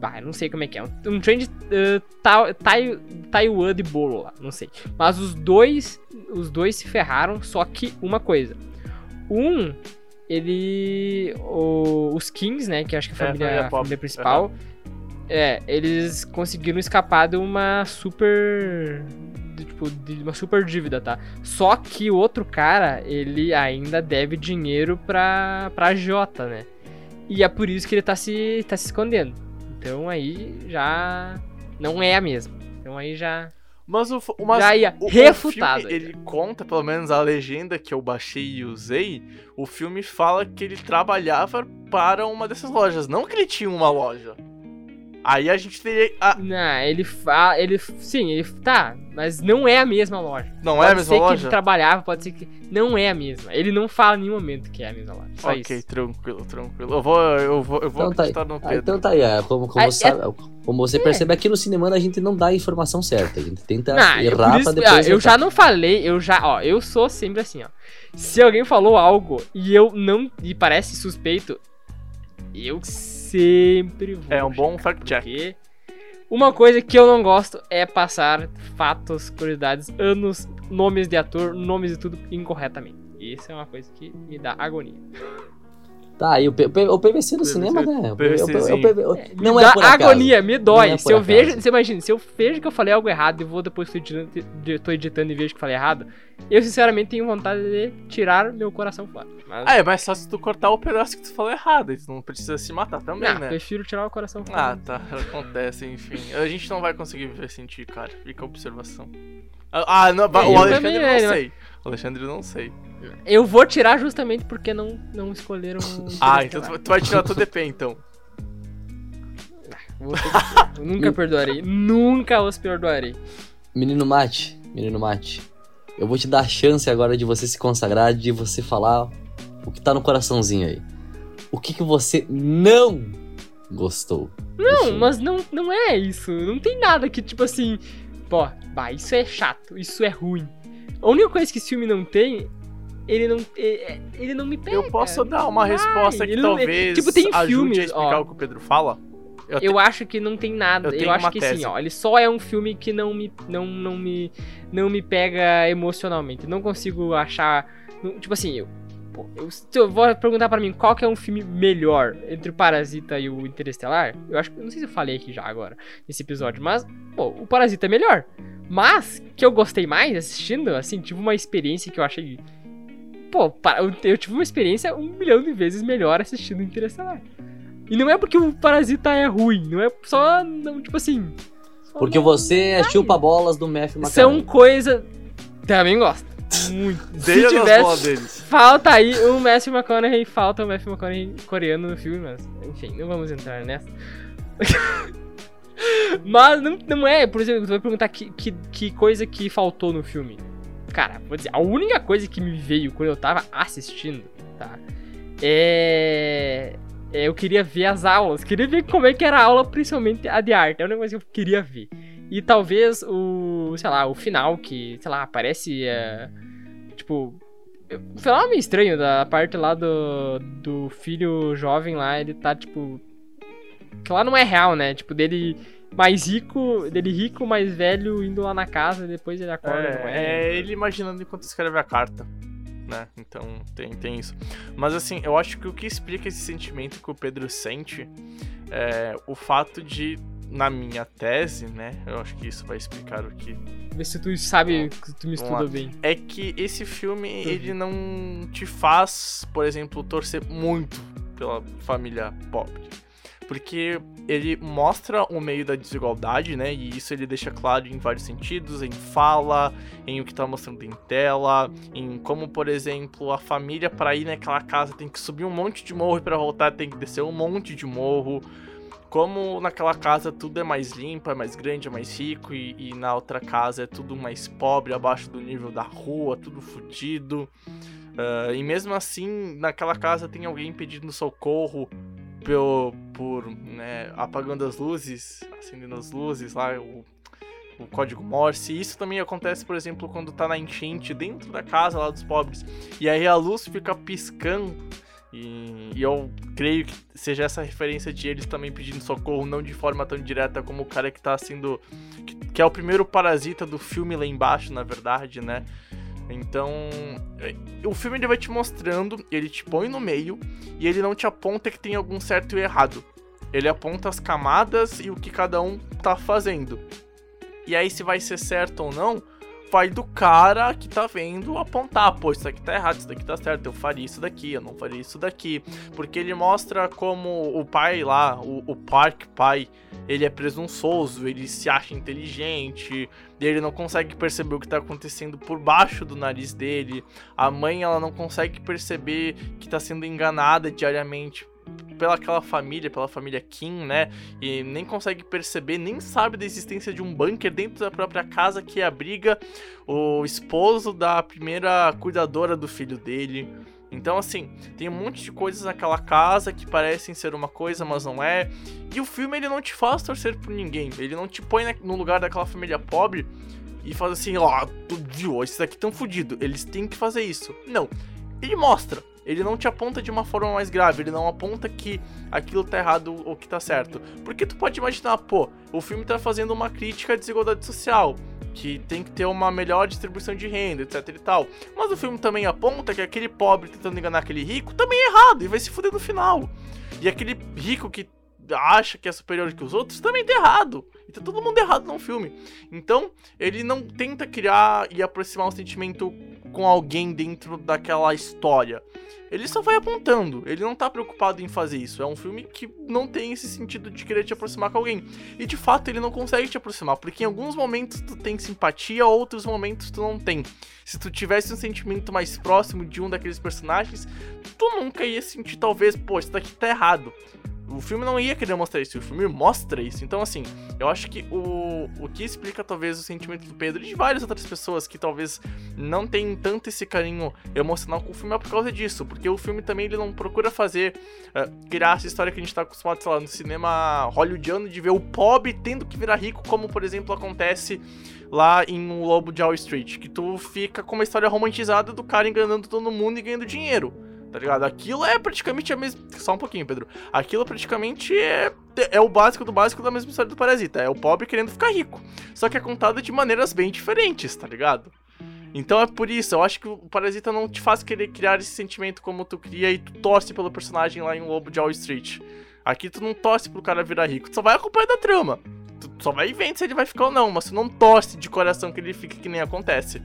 Ah, não sei como é que é. Um trend uh, tai, Taiwan de bolo lá, não sei. Mas os dois. Os dois se ferraram, só que uma coisa. Um, ele. O, os Kings, né? Que acho que é a família, é, a família principal. Uhum. É, eles conseguiram escapar de uma super de, tipo, de uma super dívida, tá? Só que o outro cara, ele ainda deve dinheiro pra, pra Jota, né? E é por isso que ele tá se, tá se escondendo. Então aí já não é a mesma. Então aí já. Mas o, mas já ia o, refutado. O filme, ele conta, pelo menos a legenda que eu baixei e usei. O filme fala que ele trabalhava para uma dessas lojas, não que ele tinha uma loja. Aí a gente teria. A... Não, ele fala. Ele, sim, ele. Tá, mas não é a mesma loja. Não pode é a mesma loja? Pode ser que ele trabalhava, pode ser que. Não é a mesma. Ele não fala em nenhum momento que é a mesma loja. Só ok, isso. tranquilo, tranquilo. Eu vou, eu vou, eu vou então tá no Pedro. Ah, então tá aí, é, como, como, sabe, é... como você é. percebe, aqui no cinema a gente não dá a informação certa. A gente tenta não, errar isso, pra depois. Ah, eu já não falei, eu já. Ó, eu sou sempre assim, ó. Se alguém falou algo e eu não. e parece suspeito, eu sempre vou. É um bom fact check. Uma coisa que eu não gosto é passar fatos, curiosidades, anos, nomes de ator, nomes de tudo incorretamente. Isso é uma coisa que me dá agonia. Tá, e o, P o PVC no cinema, né? O PVC, o, o, é, não é por agonia, me dói. É se eu vejo, você imagina, se eu vejo que eu falei algo errado e vou depois tô editando, tô editando e vejo que falei errado, eu sinceramente tenho vontade de tirar meu coração fora. Mas... Ah, é mais fácil tu cortar o pedaço que tu falou errado, e tu não precisa se matar também, não, né? prefiro tirar o coração fora. Ah, tá, acontece, enfim. A gente não vai conseguir viver sem ti, cara. Fica a observação. Ah, não, é, o Alexandre também, não é, sei. Alexandre não sei. Eu vou tirar justamente porque não, não escolheram. ah, então tu, tu vai tirar todo DP então. nunca perdoarei. Nunca os perdoarei. Menino Mate, menino Mate. Eu vou te dar a chance agora de você se consagrar, de você falar o que tá no coraçãozinho aí. O que, que você não gostou? Não, mas não, não é isso. Não tem nada que, tipo assim. Pô, bah, isso é chato, isso é ruim. A única coisa que esse filme não tem ele não, ele não me pega. Eu posso dar uma resposta que talvez tipo, tem ajude filmes, a explicar ó, o que o Pedro fala? Eu, eu te... acho que não tem nada. Eu, eu acho que tese. sim, ó. Ele só é um filme que não me, não, não me, não me pega emocionalmente. Não consigo achar. Tipo assim, eu, eu, eu vou perguntar para mim qual que é um filme melhor entre o Parasita e o Interestelar. Eu acho que não sei se eu falei aqui já agora nesse episódio, mas pô, o Parasita é melhor. Mas que eu gostei mais assistindo, assim, tive uma experiência que eu achei pô, eu tive uma experiência um milhão de vezes melhor assistindo Interestelar. E não é porque o Parasita é ruim, não é só, não, tipo assim... Porque não, você é chupa-bolas do Matthew McConaughey. São coisas... Também gosto. Muito. Se tivesse, falta aí o Matthew McConaughey, falta o Matthew McConaughey coreano no filme, mas enfim, não vamos entrar nessa. mas não, não é, por exemplo, você vai perguntar que, que, que coisa que faltou no filme. Cara, vou dizer, a única coisa que me veio quando eu tava assistindo, tá? É. é eu queria ver as aulas, queria ver como é que era a aula, principalmente a de arte. É uma coisa que eu queria ver. E talvez o, sei lá, o final que, sei lá, aparece, é, tipo, o final é meio estranho, da parte lá do, do filho jovem lá, ele tá, tipo, que lá não é real, né, tipo, dele mais rico, dele rico, mais velho, indo lá na casa, e depois ele acorda. É, é ele imaginando enquanto escreve a carta. Né? Então tem, tem isso. Mas assim, eu acho que o que explica esse sentimento que o Pedro sente é o fato de, na minha tese, né? Eu acho que isso vai explicar o que. Vê se tu sabe que tu me estuda bem. É que esse filme, uhum. ele não te faz, por exemplo, torcer muito pela família pobre porque ele mostra o meio da desigualdade, né? E isso ele deixa claro em vários sentidos, em fala, em o que tá mostrando em tela, em como, por exemplo, a família para ir naquela casa tem que subir um monte de morro e para voltar tem que descer um monte de morro. Como naquela casa tudo é mais limpo, é mais grande, é mais rico, e, e na outra casa é tudo mais pobre, abaixo do nível da rua, tudo fodido. Uh, e mesmo assim, naquela casa tem alguém pedindo socorro por, por né, apagando as luzes, acendendo as luzes lá, o, o código Morse. Isso também acontece, por exemplo, quando tá na enchente dentro da casa lá dos pobres. E aí a luz fica piscando. E, e, eu creio que seja essa referência de eles também pedindo socorro, não de forma tão direta como o cara que tá sendo. que, que é o primeiro parasita do filme lá embaixo, na verdade, né? Então, é, o filme ele vai te mostrando, ele te põe no meio e ele não te aponta que tem algum certo e errado. Ele aponta as camadas e o que cada um tá fazendo. E aí se vai ser certo ou não, vai do cara que tá vendo apontar, pô, isso aqui tá errado, isso daqui tá certo, eu faria isso daqui, eu não faria isso daqui. Porque ele mostra como o pai lá, o, o Park pai, ele é presunçoso, ele se acha inteligente, ele não consegue perceber o que tá acontecendo por baixo do nariz dele. A mãe, ela não consegue perceber que tá sendo enganada diariamente pela aquela família, pela família Kim, né? E nem consegue perceber, nem sabe da existência de um bunker dentro da própria casa que abriga o esposo da primeira cuidadora do filho dele. Então, assim, tem um monte de coisas naquela casa que parecem ser uma coisa, mas não é. E o filme ele não te faz torcer por ninguém. Ele não te põe no lugar daquela família pobre e faz assim, ó, tu viu, esses aqui estão fodidos, eles têm que fazer isso. Não. Ele mostra ele não te aponta de uma forma mais grave, ele não aponta que aquilo tá errado ou que tá certo. Porque tu pode imaginar, pô, o filme tá fazendo uma crítica à desigualdade social, que tem que ter uma melhor distribuição de renda, etc e tal. Mas o filme também aponta que aquele pobre tentando enganar aquele rico também é errado e vai se fuder no final. E aquele rico que acha que é superior que os outros também tá errado. E tá todo mundo errado no filme. Então, ele não tenta criar e aproximar um sentimento com alguém dentro daquela história. Ele só vai apontando, ele não tá preocupado em fazer isso. É um filme que não tem esse sentido de querer te aproximar com alguém. E de fato ele não consegue te aproximar, porque em alguns momentos tu tem simpatia, outros momentos tu não tem. Se tu tivesse um sentimento mais próximo de um daqueles personagens, tu nunca ia sentir talvez, pô, isso daqui tá errado. O filme não ia querer mostrar isso, o filme mostra isso. Então, assim, eu acho que o, o que explica talvez o sentimento do Pedro e de várias outras pessoas que talvez não tenham tanto esse carinho emocional com o filme é por causa disso. Porque o filme também ele não procura fazer, uh, criar essa história que a gente tá acostumado, sei lá, no cinema hollywoodiano de ver o pobre tendo que virar rico, como por exemplo acontece lá em O Lobo de Wall Street. Que tu fica com uma história romantizada do cara enganando todo mundo e ganhando dinheiro tá ligado? Aquilo é praticamente a mesma. Só um pouquinho, Pedro. Aquilo praticamente é, é o básico do básico da mesma história do Parasita. É o pobre querendo ficar rico. Só que é contado de maneiras bem diferentes, tá ligado? Então é por isso, eu acho que o Parasita não te faz querer criar esse sentimento como tu cria e tu torce pelo personagem lá em Lobo de Wall Street. Aqui tu não torce pro cara virar rico, tu só vai acompanhar da trama. Tu só vai vendo se ele vai ficar ou não, mas tu não torce de coração que ele fique que nem acontece.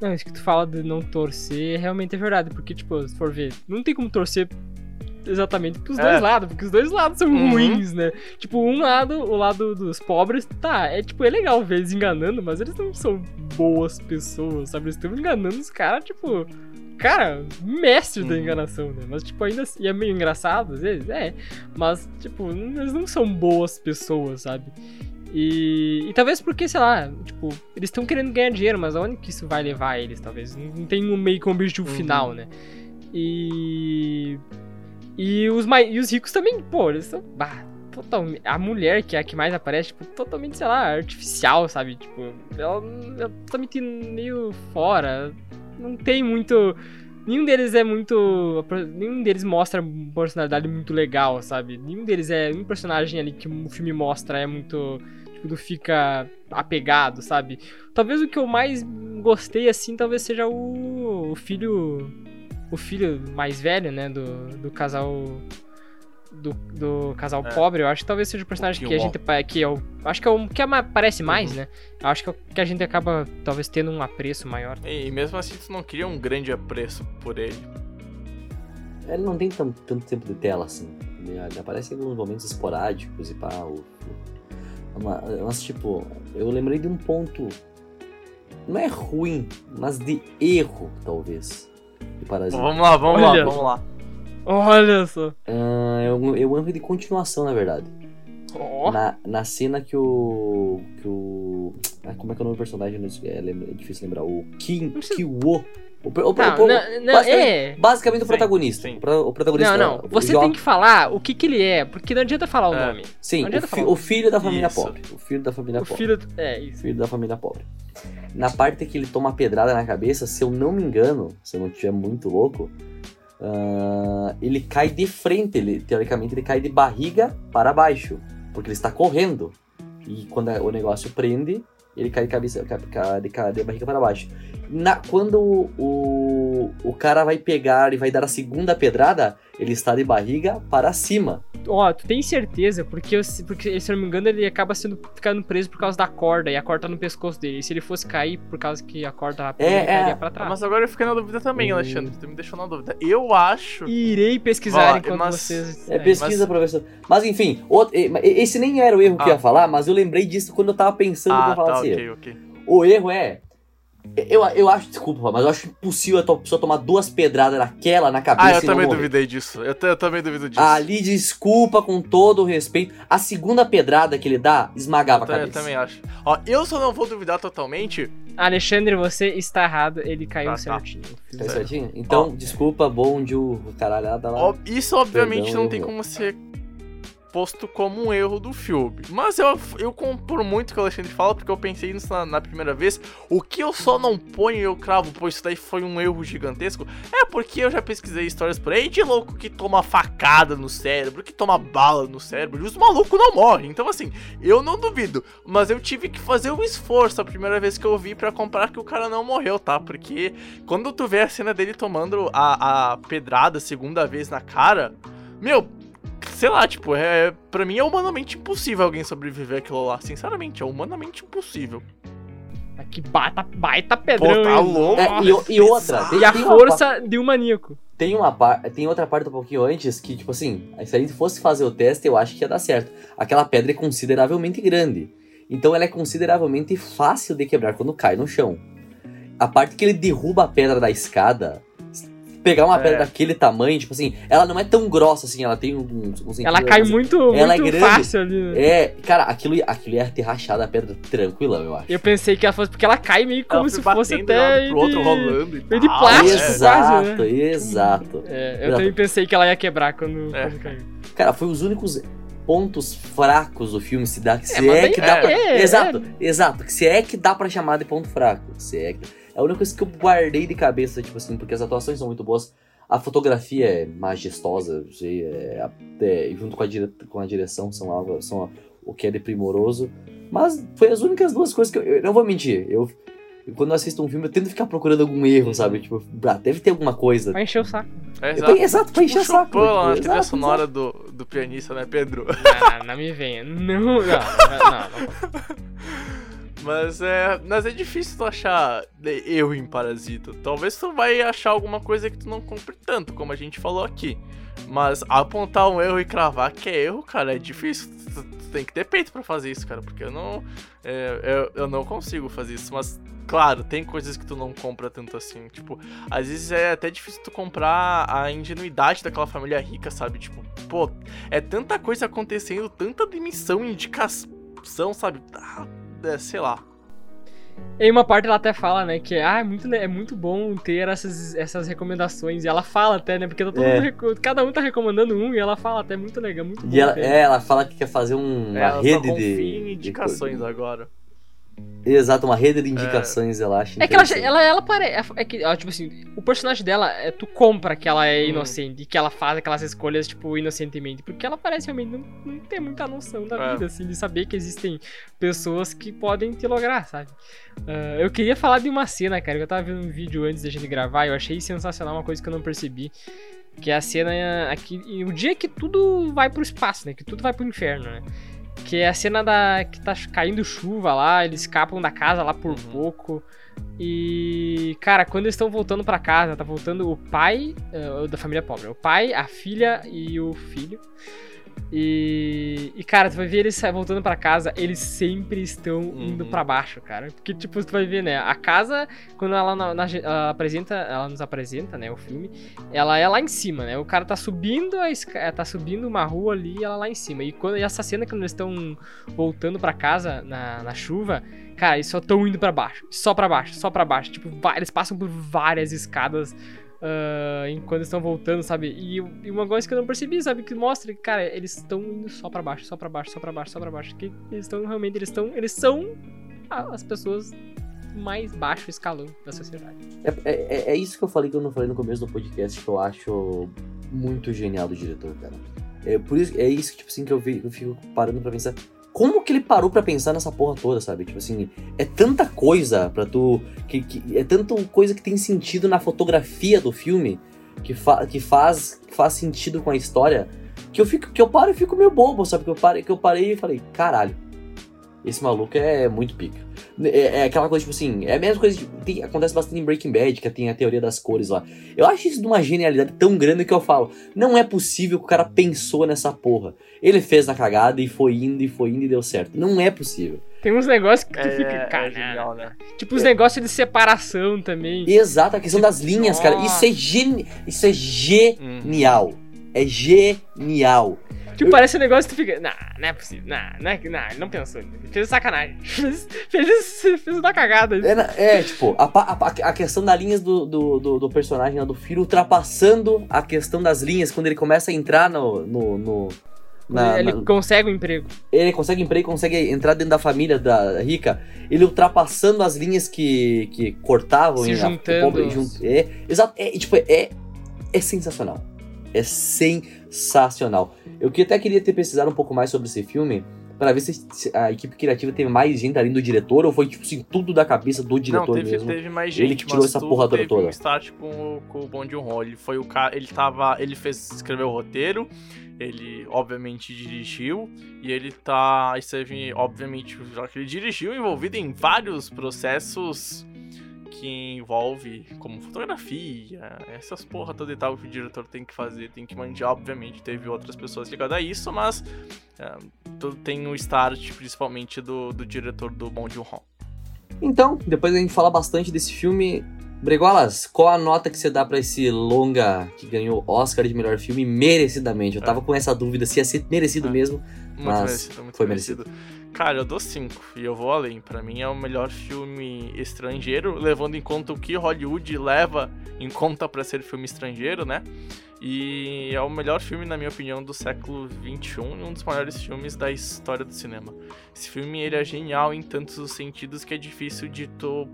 Não, isso que tu fala de não torcer realmente é verdade, porque, tipo, se for ver, não tem como torcer exatamente pros é. dois lados, porque os dois lados são uhum. ruins, né? Tipo, um lado, o lado dos pobres, tá, é tipo, é legal ver eles enganando, mas eles não são boas pessoas, sabe? Eles estão enganando os caras, tipo, cara, mestre uhum. da enganação, né? Mas, tipo, ainda assim, é meio engraçado às vezes, é, mas, tipo, eles não são boas pessoas, sabe? E, e talvez porque, sei lá, tipo, eles estão querendo ganhar dinheiro, mas aonde que isso vai levar eles, talvez? Não tem um meio que um objetivo uhum. final, né? E. E os, e os ricos também, pô, eles são. Bah, totalmente. A mulher que é a que mais aparece, tipo, totalmente, sei lá, artificial, sabe? Tipo, ela, ela tá me meio fora. Não tem muito. Nenhum deles é muito. Nenhum deles mostra uma personalidade muito legal, sabe? Nenhum deles é. Um personagem ali que o filme mostra é muito tudo fica apegado, sabe? Talvez o que eu mais gostei, assim, talvez seja o, o filho. O filho mais velho, né? Do, do casal. Do, do casal é. pobre, eu acho que talvez seja o personagem o que a gente. Que eu, é acho que é o que aparece mais, uhum. né? Eu acho que, é que a gente acaba talvez tendo um apreço maior. E, mesmo assim, tu não cria um grande apreço por ele. Ele não tem tanto, tanto tempo de tela assim. Ele aparece em alguns momentos esporádicos e pá. O, mas, tipo, eu lembrei de um ponto. Não é ruim, mas de erro, talvez. De Parasita. Vamos lá, vamos Olha. lá, vamos lá. Olha só. Uh, é um, é um erro de continuação, na verdade. Oh. Na, na cena que o. que o. Ah, como é que é o nome do personagem? É, é difícil lembrar. O Kim Kiwo. O, o, Não, o- não, não, basicamente, é. basicamente o Sim, protagonista. sim. O, pro- o protagonista. Não, não. o Você tem que falar o que que ele é, porque não adianta falar o É. nome. Sim, o, fi- o filho da família Isso. pobre. O filho da família O pobre. filho. É, isso. filho da família pobre. Na parte que ele toma a pedrada na cabeça, se eu não me engano, se eu não estiver muito louco, ah, ele cai de frente, ele, teoricamente ele cai de barriga para baixo, porque ele está correndo. E quando o negócio prende, ele cai de cabeça, cai, cai de, cai de barriga para baixo. Na, quando o, o cara vai pegar e vai dar a segunda pedrada, ele está de barriga para cima. Ó, tu tem certeza, porque, eu, porque se eu não me engano, ele acaba sendo ficando preso por causa da corda, e a corda tá no pescoço dele. E se ele fosse cair por causa que a corda É, ele cairia é. pra trás. Mas agora eu fiquei na dúvida também, Hum. Alexandre. Tu me deixou na dúvida. Eu acho. Irei pesquisar Ó, enquanto mas- vocês. É pesquisa, mas- professor. Mas enfim, outro- esse nem era o erro que eu Ah. ia falar, mas eu lembrei disso quando eu tava pensando Ah, pra falar tá, desse ok, erro. ok. O erro é. Eu, eu acho, desculpa, mas eu acho impossível a tua pessoa tomar duas pedradas naquela na cabeça Ah, eu e também morrer. duvidei disso. Eu, eu também duvido disso. Ali, desculpa com todo o respeito. A segunda pedrada que ele dá, esmagava eu, a ta- eu cabeça. também acho. Ó, eu só não vou duvidar totalmente. Alexandre, você está errado, ele caiu Tá, tá. certinho. Tá certinho? Então, Ó. desculpa, bom de caralhada lá. Ó, isso, obviamente, Perdão, não tem como ser posto como um erro do filme. Mas eu, eu compro muito o que o Alexandre fala, porque eu pensei nisso na, na primeira vez. O que eu só não ponho e eu cravo, pois isso daí foi um erro gigantesco, é porque eu já pesquisei histórias por aí de louco que toma facada no cérebro, que toma bala no cérebro, e os malucos não morrem. Então, assim, eu não duvido. Mas eu tive que fazer um esforço a primeira vez que eu vi pra comprar que o cara não morreu, tá? Porque quando tu vê a cena dele tomando a, a pedrada segunda vez na cara, meu, sei lá, tipo, é, pra mim é humanamente impossível alguém sobreviver aquilo lá. Sinceramente, é humanamente impossível. Ah, Que baita, baita Pô, pedrão, tá louco. É, e, e outra, tem, E a tem uma força de um maníaco. Tem uma tem outra parte um pouquinho antes que, tipo assim, se a gente fosse fazer o teste, eu acho que ia dar certo. Aquela pedra é consideravelmente grande. Então ela é consideravelmente fácil de quebrar quando cai no chão. A parte que ele derruba a pedra da escada, pegar uma É. pedra daquele tamanho, tipo assim, ela não é tão grossa assim, ela tem um, um Ela cai muito, Ela é muito grande. fácil ali. né? É, cara, aquilo, aquilo ia ter rachado a pedra tranquilão, eu acho. Eu pensei que ela fosse. Porque ela cai meio como se fosse um até. pro outro, rolando e meio de plástico, é. exato, quase, exato. É, eu Exato. também pensei que ela ia quebrar quando, É. quando caiu. Cara, foi os únicos pontos fracos do filme, se dá, se mas é, daí que dá é, pra... é, exato, exato, que se é que dá pra chamar de ponto fraco, se é que... A única coisa que eu guardei de cabeça, tipo assim, porque as atuações são muito boas, a fotografia é majestosa, sei, é, é, junto com a, dire... com a direção são algo, são o que é de primoroso, mas foi as únicas duas coisas que eu, eu não vou mentir, eu... Quando eu assisto um filme, eu tento ficar procurando algum erro, sabe? Tipo, ah, deve ter alguma coisa. Vai encher o saco. É, exato. exato, pra encher o Tipo, saco. Na tipo, trilha exato, sonora do, do pianista, né, Pedro? Não, não me venha. Não, não, não. não. Mas é, mas é difícil tu achar erro em Parasita. Talvez tu vai achar alguma coisa que tu não compre tanto, como a gente falou aqui. Mas apontar um erro e cravar que é erro, cara, é difícil. Tu, tu tem que ter peito pra fazer isso, cara, porque eu não, é, eu, eu não consigo fazer isso. Mas claro, tem coisas que tu não compra tanto assim. Tipo, às vezes é até difícil tu comprar a ingenuidade daquela família rica, sabe? Tipo, pô, é tanta coisa acontecendo, tanta demissão indicação, sabe? Ah, sei lá. Em uma parte ela até fala, né, que ah, é, muito, é muito bom ter essas, essas recomendações. E ela fala até, né, porque tá todo É. mundo cada um tá recomendando um e ela fala até, muito legal, muito bom. E ela, é, ela fala que quer fazer um- uma Ela só rede de. em de- indicações agora. Exato, uma rede de indicações, ela acha. É que ela, ela, ela parece. É que, ó, tipo assim, o personagem dela, é, tu compra que ela é Hum. inocente e que ela faz aquelas escolhas, tipo, inocentemente. Porque ela parece realmente não, não ter muita noção da É. vida, assim, de saber que existem pessoas que podem te lograr, sabe? Ah, eu queria falar de uma cena, cara, que eu tava vendo um vídeo antes da gente gravar, eu achei sensacional, uma coisa que eu não percebi. Que é a cena aqui. e O dia que tudo vai pro espaço, né? Que tudo vai pro inferno, né? Que é a cena da. que tá caindo chuva lá, eles escapam da casa lá por Uhum. pouco. E. Cara, quando eles estão voltando pra casa, tá voltando o pai. eh, da família pobre. O pai, a filha e o filho. E E, e, cara, tu vai ver eles voltando para casa, eles sempre estão indo uhum. para baixo, cara. Porque, tipo, tu vai ver, né? A casa, quando ela, na, na, ela, apresenta, ela nos apresenta, né, o filme, ela é lá em cima, né? O cara tá subindo a é, tá subindo uma rua ali, ela lá em cima. E quando e essa cena quando eles estão voltando para casa na, na chuva, cara, eles só estão indo para baixo, só para baixo, só para baixo. Tipo, eles passam por várias escadas uh, enquanto estão voltando, sabe? E, e, uma coisa que eu não percebi, sabe? Que mostra que, cara, eles estão indo só para baixo, só para baixo, só para baixo, só para baixo. Que eles estão realmente, eles estão, eles são as pessoas mais baixo escalão da sociedade. É, é, é, isso que eu falei que eu não falei no começo do podcast, que eu acho muito genial do diretor, cara. É, por isso, é isso que, tipo assim, que eu, vi, eu fico parando pra pensar como que ele parou para pensar nessa porra toda, sabe? Tipo assim, é tanta coisa para tu. Que, que, é tanta coisa que tem sentido na fotografia do filme que, fa, que faz, faz sentido com a história. Que eu fico, que eu paro e fico meio bobo, sabe? Que eu parei, que eu parei e falei, caralho, esse maluco é muito pica. É, é, aquela coisa, tipo assim, é a mesma coisa que tem, acontece bastante em Breaking Bad, que tem a teoria das cores lá. Eu acho isso de uma genialidade tão grande que eu falo, não é possível que o cara pensou nessa porra. Ele fez na cagada e foi indo e foi indo e deu certo. Não é possível. Tem uns negócios que tu é, fica, cara. É genial, né? Tipo os é. negócios de separação também. Exato, a questão das linhas, cara. Isso é, geni isso é genial. Hum. É genial. Tipo, parece um negócio que tu fica. Não, não é possível. Não, não, é, não, não pensou. Fez sacanagem. fez, fez, fez uma cagada. É, é tipo, a, a, a, questão das linhas do, do, do, do personagem do filho ultrapassando a questão das linhas quando ele começa a entrar no. no, no na, ele na... consegue um emprego. Ele consegue um emprego, consegue entrar dentro da família da rica. Ele ultrapassando as linhas que, que cortavam. Se juntando. A, junt, é, exato. É, tipo, é, é sensacional. É sensacional. Eu que até queria ter pesquisado um pouco mais sobre esse filme para ver se a equipe criativa teve mais gente além do diretor ou foi tipo assim tudo da cabeça do diretor Não, teve, mesmo. teve mais gente. Ele que tirou essa porra toda. Teve um start com, com o Bong Joon-ho. Ele foi o cara, ele tava, ele fez escreveu o roteiro, ele obviamente dirigiu e ele tá esteve obviamente já que ele dirigiu envolvido em vários processos que envolve como fotografia, essas porra toda e tal que o diretor tem que fazer, tem que manjar, obviamente teve outras pessoas ligadas a isso, mas é, tem o start principalmente do, do diretor do Bong Joon-ho. Então, depois a gente fala bastante desse filme, Bregolas, qual a nota que você dá para esse longa que ganhou Oscar de melhor filme merecidamente? Eu tava é. com essa dúvida se ia ser merecido é. mesmo, muito mas merecido, muito foi merecido. merecido. Cara, eu dou 5 e eu vou além. Para mim é o melhor filme estrangeiro, levando em conta o que Hollywood leva em conta para ser filme estrangeiro, né? E é o melhor filme, na minha opinião, do século XXI e um dos maiores filmes da história do cinema. Esse filme ele é genial em tantos os sentidos que é difícil de tu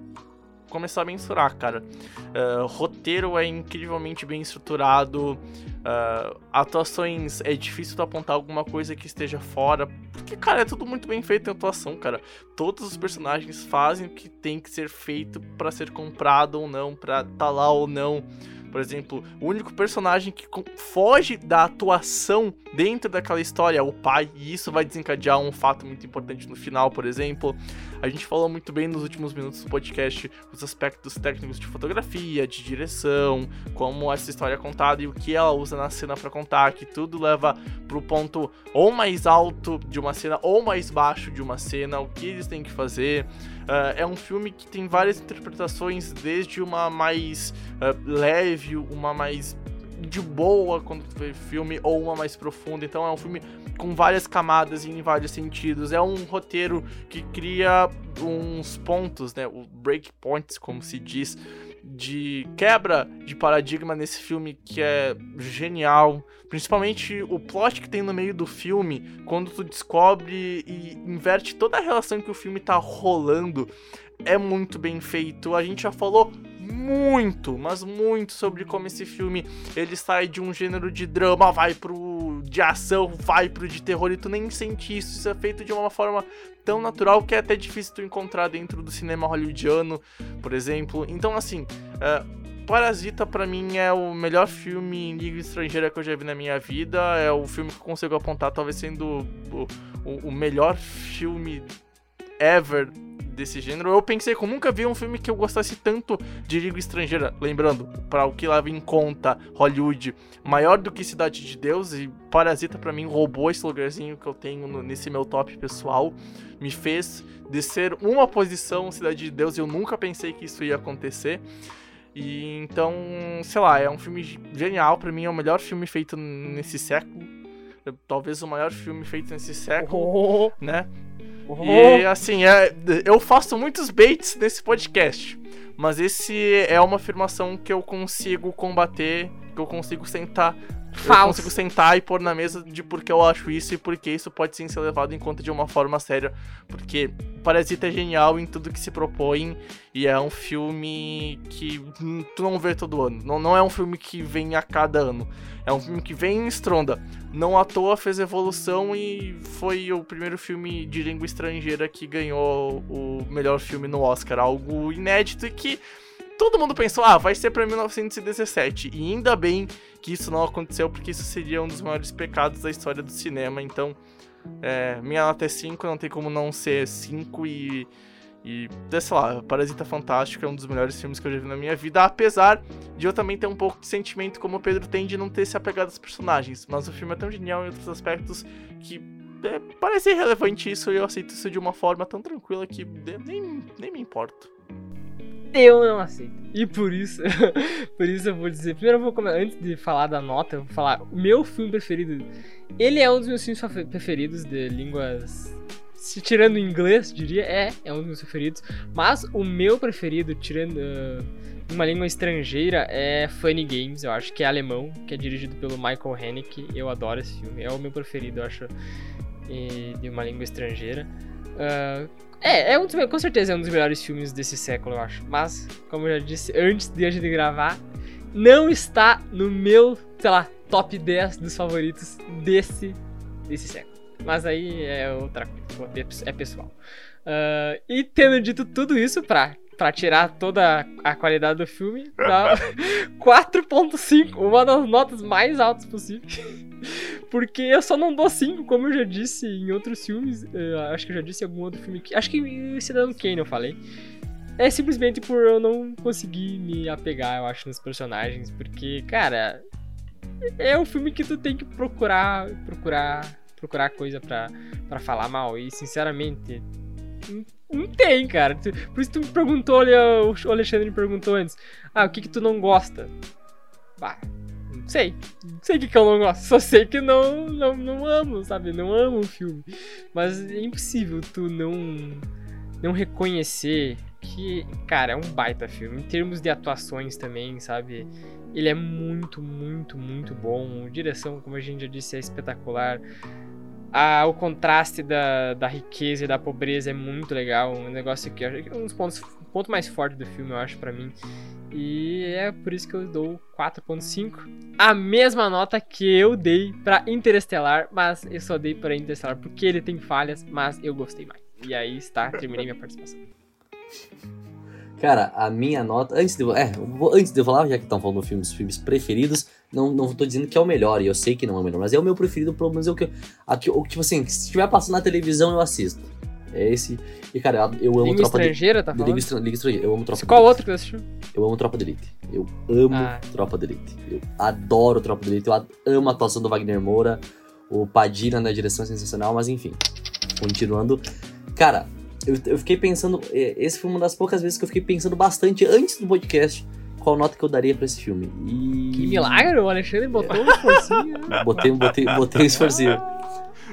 começar a mensurar, cara. Uh, roteiro é incrivelmente bem estruturado, uh, atuações é difícil tu apontar alguma coisa que esteja fora, porque, cara, é tudo muito bem feito em atuação, cara. Todos os personagens fazem o que tem que ser feito para ser comprado ou não, pra tá lá ou não. Por exemplo, o único personagem que foge da atuação dentro daquela história é o pai, e isso vai desencadear um fato muito importante no final, por exemplo. A gente falou muito bem nos últimos minutos do podcast os aspectos técnicos de fotografia, de direção, como essa história é contada e o que ela usa na cena para contar, que tudo leva pro ponto ou mais alto de uma cena ou mais baixo de uma cena, o que eles têm que fazer. Uh, é um filme que tem várias interpretações, desde uma mais uh, leve, uma mais de boa quando tu vê filme, ou uma mais profunda. Então é um filme com várias camadas e em vários sentidos. É um roteiro que cria uns pontos, né? O breakpoints, como se diz, de quebra de paradigma nesse filme que é genial. Principalmente o plot que tem no meio do filme, quando tu descobre e inverte toda a relação que o filme tá rolando, é muito bem feito. A gente já falou muito, mas muito sobre como esse filme ele sai de um gênero de drama, vai pro de ação, vai pro de terror e tu nem sente isso. Isso é feito de uma forma tão natural que é até difícil tu encontrar dentro do cinema hollywoodiano, por exemplo. Então, assim, uh, Parasita para mim é o melhor filme em língua estrangeira que eu já vi na minha vida. É o filme que eu consigo apontar, talvez sendo o, o, o melhor filme ever desse gênero. Eu pensei que eu nunca vi um filme que eu gostasse tanto de língua estrangeira. Lembrando, para o que leva em conta Hollywood, maior do que Cidade de Deus. E Parasita, para mim, roubou esse lugarzinho que eu tenho no, nesse meu top pessoal. Me fez descer uma posição Cidade de Deus. E eu nunca pensei que isso ia acontecer. E então, sei lá, é um filme genial. para mim, é o melhor filme feito nesse século talvez o maior filme feito nesse século, oh. né? Oh. E assim, é, eu faço muitos baits nesse podcast, mas esse é uma afirmação que eu consigo combater, que eu consigo sentar Falso. Eu consigo sentar e pôr na mesa de porque eu acho isso e porque isso pode sim ser levado em conta de uma forma séria. Porque Parasita é genial em tudo que se propõe e é um filme que tu não vê todo ano. Não, não é um filme que vem a cada ano. É um filme que vem em estronda. Não à toa fez evolução e foi o primeiro filme de língua estrangeira que ganhou o melhor filme no Oscar. Algo inédito e que todo mundo pensou, ah, vai ser pra 1917. E ainda bem que isso não aconteceu, porque isso seria um dos maiores pecados da história do cinema. Então, é, minha nota é 5, não tem como não ser 5 e. E, sei lá, Parasita Fantástico é um dos melhores filmes que eu já vi na minha vida, apesar de eu também ter um pouco de sentimento, como o Pedro tem, de não ter se apegado aos personagens. Mas o filme é tão genial em outros aspectos que é, parece irrelevante isso e eu aceito isso de uma forma tão tranquila que nem, nem me importo. Eu não aceito. E por isso, por isso eu vou dizer. Primeiro eu vou antes de falar da nota, eu vou falar o meu filme preferido. Ele é um dos meus filmes preferidos de línguas se tirando inglês, diria, é, é um dos meus preferidos. Mas o meu preferido, tirando uh, uma língua estrangeira, é Funny Games, eu acho que é alemão, que é dirigido pelo Michael Haneke. Eu adoro esse filme, é o meu preferido, eu acho, de uma língua estrangeira. Uh, é, é um dos, com certeza é um dos melhores filmes desse século, eu acho. Mas, como eu já disse antes de a gente gravar, não está no meu, sei lá, top 10 dos favoritos desse, desse século. Mas aí é outra coisa, é pessoal. Uh, e tendo dito tudo isso pra, pra tirar toda a qualidade do filme, dá 4.5, uma das notas mais altas possíveis. Porque eu só não dou 5, como eu já disse em outros filmes. acho que eu já disse em algum outro filme. Acho que em Cidadão Kane eu falei. É simplesmente por eu não conseguir me apegar, eu acho, nos personagens. Porque, cara, é um filme que tu tem que procurar, procurar, procurar coisa pra, pra falar mal. E, sinceramente, não tem, cara. Por isso tu me perguntou, o Alexandre me perguntou antes. Ah, o que que tu não gosta? Bah, sei. Não sei o que, que eu não gosto. Só sei que não, não, não amo, sabe? Não amo o filme. Mas é impossível tu não, não reconhecer que, cara, é um baita filme. Em termos de atuações também, sabe? Ele é muito, muito, muito bom. A direção, como a gente já disse, é espetacular. Ah, o contraste da, da riqueza e da pobreza é muito legal. Um negócio que é um dos pontos ponto mais forte do filme, eu acho, para mim. E é por isso que eu dou 4.5. A mesma nota que eu dei para Interestelar, mas eu só dei para Interestelar porque ele tem falhas, mas eu gostei mais. E aí está, terminei minha participação. Cara, a minha nota. Antes de, é, antes de eu falar, já que estão falando filmes, filmes preferidos, não, não tô dizendo que é o melhor, e eu sei que não é o melhor, mas é o meu preferido, pelo menos é o que. A, tipo assim, se estiver passando na televisão, eu assisto. É esse. E, cara, eu amo Língua Tropa estrangeira, de... tá falando? Liga, Liga estrangeira. Eu amo Tropa Qual outro que você assistiu? Eu amo Tropa de Elite. Eu amo ah. Tropa de Elite. Eu adoro Tropa de Elite. Eu amo a atuação do Wagner Moura. O Padilha na direção é sensacional, mas enfim. Continuando. Cara, eu, eu fiquei pensando. É, esse foi uma das poucas vezes que eu fiquei pensando bastante antes do podcast qual nota que eu daria pra esse filme. E... Que milagre, o Alexandre botou um esforcinho. botei, botei, botei um esforcinho.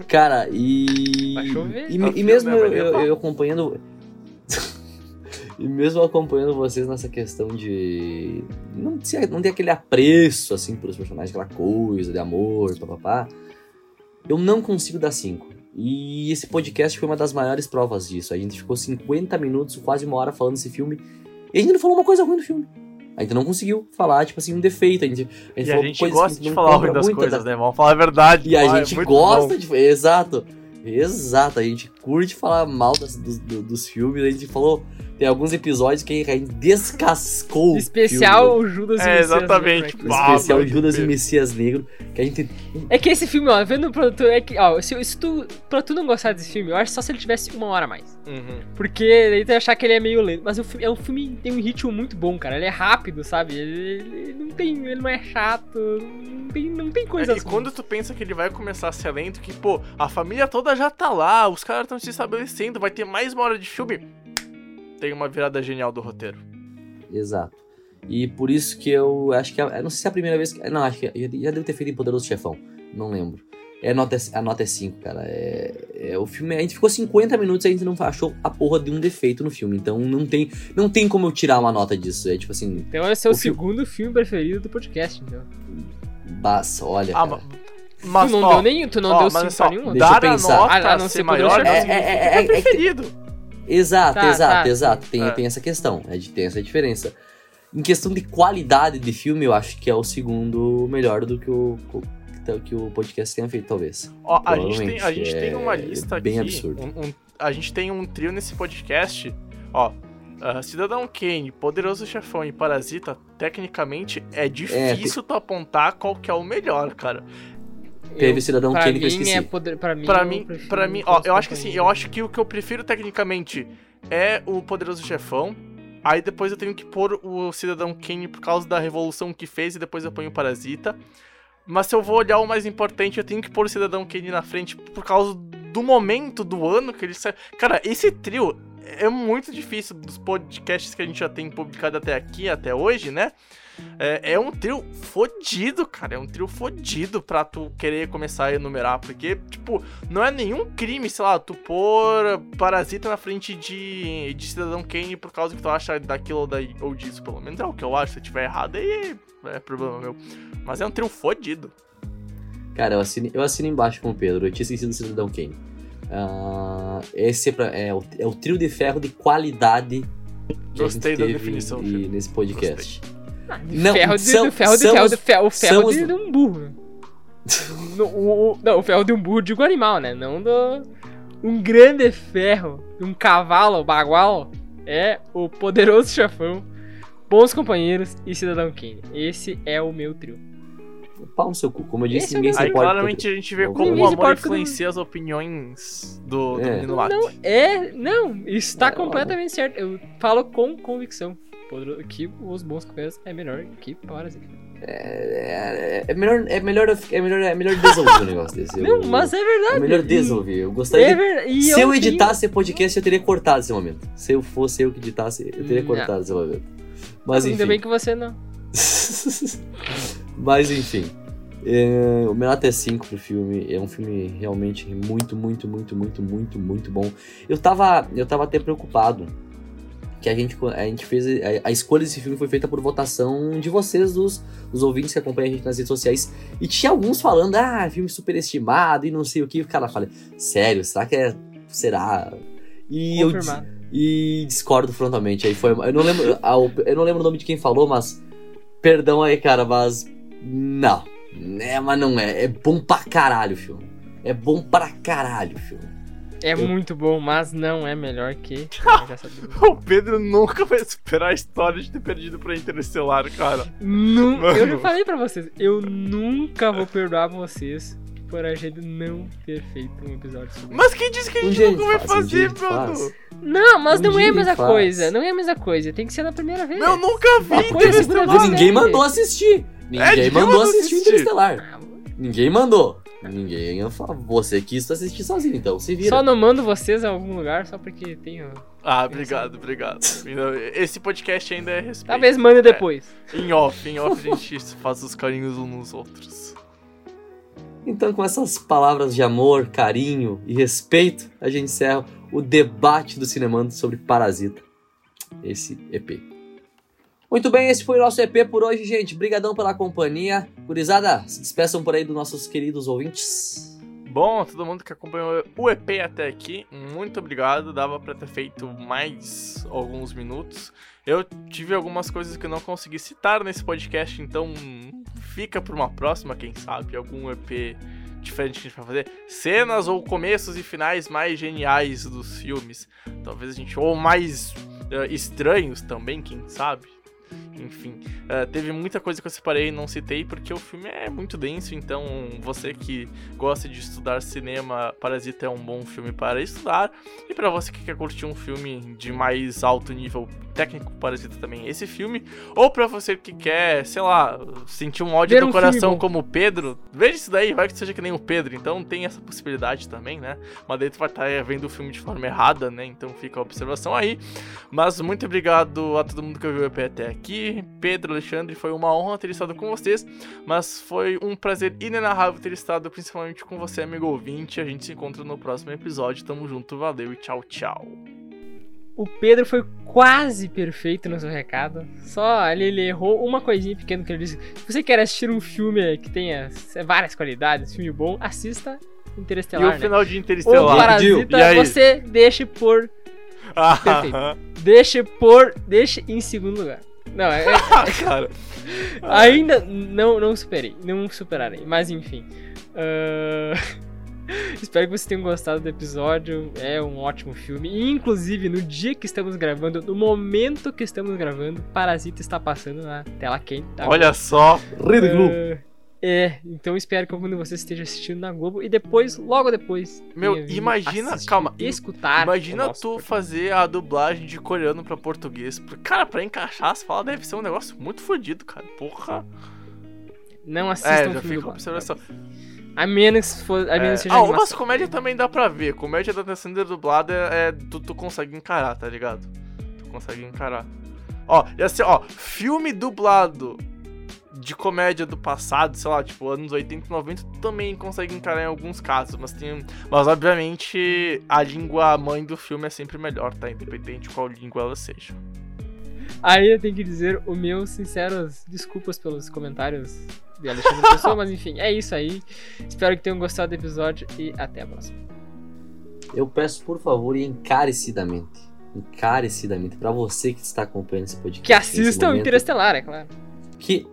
Cara, e. Vai chover. E, e, mesmo eu, eu, eu acompanhando. e mesmo acompanhando vocês nessa questão de. Não ter, não ter aquele apreço, assim, pelos personagens, aquela coisa de amor, papapá. Eu não consigo dar 5. E esse podcast foi uma das maiores provas disso. A gente ficou 50 minutos, quase uma hora falando desse filme. E a gente não falou uma coisa ruim do filme. A gente não conseguiu falar, tipo assim, um defeito. A gente, a gente e a gente gosta de falar ruim das coisas, da... né? Vamos falar a verdade. E a é gente é gosta bom. de. Exato. Exato. A gente curte falar mal das, dos, dos filmes. A gente falou. Tem alguns episódios que a gente descascou. Especial o Judas é, e Messias exatamente. Negro. Especial Judas e Messias Negro. Que a gente. É que esse filme, ó, vendo o produtor, é que, ó, se, se tu, pra tu não gostar desse filme, eu acho só se ele tivesse uma hora a mais. Uhum. Porque daí tu ia achar que ele é meio lento. Mas o filme, é um filme tem um ritmo muito bom, cara. Ele é rápido, sabe? Ele, ele não tem. Ele não é chato. Não tem, não tem coisa é, assim. E quando tu pensa que ele vai começar a ser lento, que, pô, a família toda já tá lá, os caras estão se estabelecendo, vai ter mais uma hora de filme. Tem uma virada genial do roteiro. Exato. E por isso que eu acho que. É, não sei se é a primeira vez que. Não, acho que já devo ter feito em Poderoso Chefão. Não lembro. É a nota, a nota é 5, cara. É, é, o filme. A gente ficou 50 minutos e a gente não achou a porra de um defeito no filme. Então não tem, não tem como eu tirar uma nota disso. É tipo assim. Então esse é o, o segundo filme preferido do podcast, então. Basta, olha. Ah, cara. Mas, tu não ó, deu nem. Tu não ó, deu 5 pra nenhum? Deixa eu pensar. Nota ah, não ser maior, é, é, é, é, preferido. Exato, tá, exato, tá. exato. Tem, tem essa questão. É de, tem essa diferença. Em questão de qualidade de filme, eu acho que é o segundo melhor do que o, que o podcast tenha feito, talvez. Ó, a gente tem, a gente é tem uma lista bem aqui. absurdo. Um, um, a gente tem um trio nesse podcast. Ó, uh, Cidadão Kane, Poderoso Chefão e Parasita, tecnicamente é difícil é, tu apontar qual que é o melhor, cara. Teve Cidadão Kane que eu esqueci. É poder, pra mim, pra mim, pra mim ó, eu acho que assim, eu acho que o que eu prefiro tecnicamente é o Poderoso Chefão. Aí depois eu tenho que pôr o Cidadão Kane por causa da revolução que fez e depois eu ponho o Parasita. Mas se eu vou olhar o mais importante, eu tenho que pôr o Cidadão Kane na frente por causa do momento do ano que ele sai. Cara, esse trio é muito difícil dos podcasts que a gente já tem publicado até aqui, até hoje, né? É, é, um trio fodido, cara. É um trio fodido pra tu querer começar a enumerar. Porque, tipo, não é nenhum crime, sei lá, tu pôr Parasita na frente de, de Cidadão Kane por causa que tu acha daquilo ou, ou disso. Pelo menos é o que eu acho. Se eu tiver errado, aí é problema meu. Mas é um trio fodido. Cara, eu assino, eu assino embaixo com o Pedro. Eu tinha esquecido do Cidadão Kane. Uh, esse é, pra, é, o, é o trio de ferro de qualidade Gostei da definição. E, nesse podcast. Gostei. Ah, não, ferro de, são, ferro de, ferro de, ferro, o ferro de, de um burro. no, o, não, o ferro de um burro digo animal, né? Não do. Um grande ferro de um cavalo bagual é o poderoso chefão, bons companheiros e cidadão Kane. Esse é o meu trio. Pau no seu cu, como eu disse, ninguém é se Aí claramente a gente vê como o amor influencia as opiniões do, do é. menino Latte. Não, é, não, isso tá é, completamente certo. Eu falo com convicção que os bons companheiros é melhor que Parasita. É, é, é, melhor, é, melhor, é, melhor, é melhor desenvolver um negócio desse. Não, eu, mas é verdade. É melhor desenvolver. Eu gostaria. É verdade. se eu, eu editasse tenho... podcast, eu teria cortado esse momento. Se eu fosse eu que editasse, eu teria não. cortado esse momento. Mas enfim. Ainda bem que você não. mas enfim. É, o Menata é 5 pro filme. É um filme realmente muito, muito, muito, muito, muito, muito bom. Eu tava, eu tava até preocupado que a gente, a gente fez. A, a, escolha desse filme foi feita por votação de vocês, dos, dos ouvintes que acompanham a gente nas redes sociais. E tinha alguns falando, ah, filme superestimado e não sei o que. O cara fala, sério, será que é. Será? E eu, e discordo frontalmente. Aí foi. Eu não lembro. eu não lembro o nome de quem falou, mas. Perdão aí, cara, mas. Não. É, mas não é. É bom pra caralho o filme. É bom pra caralho o filme. É muito bom, mas não é melhor que. o Pedro nunca vai superar a história de ter perdido pra Interestelar, cara. Nunca. Eu já falei pra vocês, eu nunca vou perdoar vocês por a gente não ter feito um episódio sobre Mas quem disse que a gente um nunca vai fazer, Pedro? Não, mas um não é a mesma faz. coisa. Não é a mesma coisa. Tem que ser na primeira vez. Eu nunca vi Interestelar. Ninguém mandou assistir. Ninguém é, mandou assistir, assistir Interestelar. Ah, Ninguém mandou. Ninguém. Você quis assistir sozinho, então se vira. Só não mando vocês a algum lugar só porque tenho. Ah, obrigado, obrigado. Esse podcast ainda é respeito. Talvez mande é. depois. Em off, em off a gente faz os carinhos uns nos outros. Então, com essas palavras de amor, carinho e respeito, a gente encerra o debate do Cinemando sobre Parasita. Esse EP. Muito bem, esse foi o nosso EP por hoje, gente. Obrigadão pela companhia. Gurizada, se despeçam por aí dos nossos queridos ouvintes. Bom, todo mundo que acompanhou o EP até aqui, muito obrigado. Dava para ter feito mais alguns minutos. Eu tive algumas coisas que eu não consegui citar nesse podcast, então fica para uma próxima, quem sabe, algum EP diferente que a gente vai fazer? Cenas ou começos e finais mais geniais dos filmes. Talvez a gente. Ou mais uh, estranhos também, quem sabe? Enfim, uh, teve muita coisa que eu separei e não citei porque o filme é muito denso, então você que gosta de estudar cinema, Parasita é um bom filme para estudar. E para você que quer curtir um filme de mais alto nível técnico, Parasita também esse filme. Ou para você que quer, sei lá, sentir um ódio Ver do um coração como o Pedro, veja isso daí, vai que seja que nem o Pedro, então tem essa possibilidade também, né? Mas daí tu vai estar tá vendo o filme de forma errada, né? Então fica a observação aí. Mas muito obrigado a todo mundo que ouviu o EP até aqui. Pedro, Alexandre, foi uma honra ter estado com vocês, mas foi um prazer inenarrável ter estado principalmente com você, amigo ouvinte. A gente se encontra no próximo episódio. Tamo junto, valeu e tchau, tchau. O Pedro foi quase perfeito no seu recado. Só ali ele errou uma coisinha pequena que ele disse. Se você quer assistir um filme que tenha várias qualidades, filme bom, assista Interestelar. E o né? final de Interestelar. O Parasita, você deixe por. Perfeito. Deixe por. Deixe em segundo lugar. Não, é. é Cara. Ainda não, não superei. Não superarei. Mas enfim. Uh... Espero que vocês tenham gostado do episódio. É um ótimo filme. E, inclusive, no dia que estamos gravando, no momento que estamos gravando, Parasita está passando na tela quente. Tá Olha só! Uh, é, então espero que algum de vocês esteja assistindo na Globo e depois, logo depois. Meu, imagina, calma. Escutar. Imagina tu fazer a dublagem de coreano pra português. Cara, pra encaixar as falas deve ser um negócio muito fodido, cara. Porra. Não assistam é, já fica observação. A menos, for, a menos é. seja Ah, umas comédias também dá pra ver. Comédia da Sandler dublada é, é tu, tu consegue encarar, tá ligado? Tu consegue encarar. Ó, e assim, ó, filme dublado de comédia do passado, sei lá, tipo, anos 80 e 90, tu também consegue encarar em alguns casos, mas tem. Mas obviamente a língua mãe do filme é sempre melhor, tá? Independente de qual língua ela seja. Aí eu tenho que dizer o meu sinceros desculpas pelos comentários de Alexandre Pessoa, mas enfim, é isso aí. Espero que tenham gostado do episódio e até a próxima. Eu peço, por favor, e encarecidamente, encarecidamente, para você que está acompanhando esse podcast. Que assista o Interestelar, é claro. Que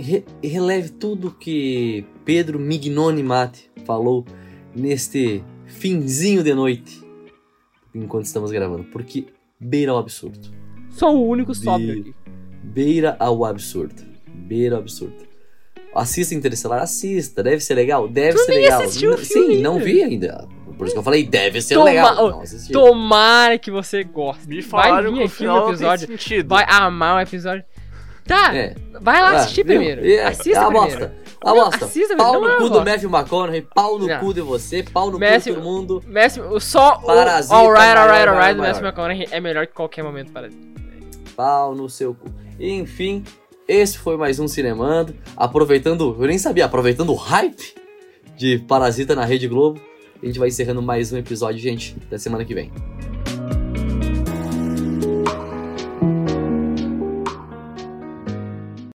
re releve tudo que Pedro Mignoni Mate falou neste finzinho de noite, enquanto estamos gravando, porque beira ao absurdo. Sou o único sóbrio aqui. Beira ao absurdo. Beira ao absurdo. Assista Interestelar, assista. Deve ser legal? Deve tu ser legal. Assistiu o filme Sim, não vi ainda. Por isso que eu falei, deve ser Toma, legal. Não tomara que você goste. Me vai vir aqui no episódio. Vai amar o episódio. Tá, é. vai lá assistir primeiro. É, assista é a primeiro. Bosta. A bosta. Assista pau no cu do Matthew McConaughey, pau no não. cu de você, pau no Matthew, cu de todo mundo. Matthew, só Parasita, o Alright, Alright, Alright do Matthew McConaughey é melhor que qualquer momento para Pau no seu cu. Enfim, esse foi mais um Cinemando. Aproveitando, eu nem sabia, aproveitando o hype de Parasita na Rede Globo. A gente vai encerrando mais um episódio, gente, da semana que vem.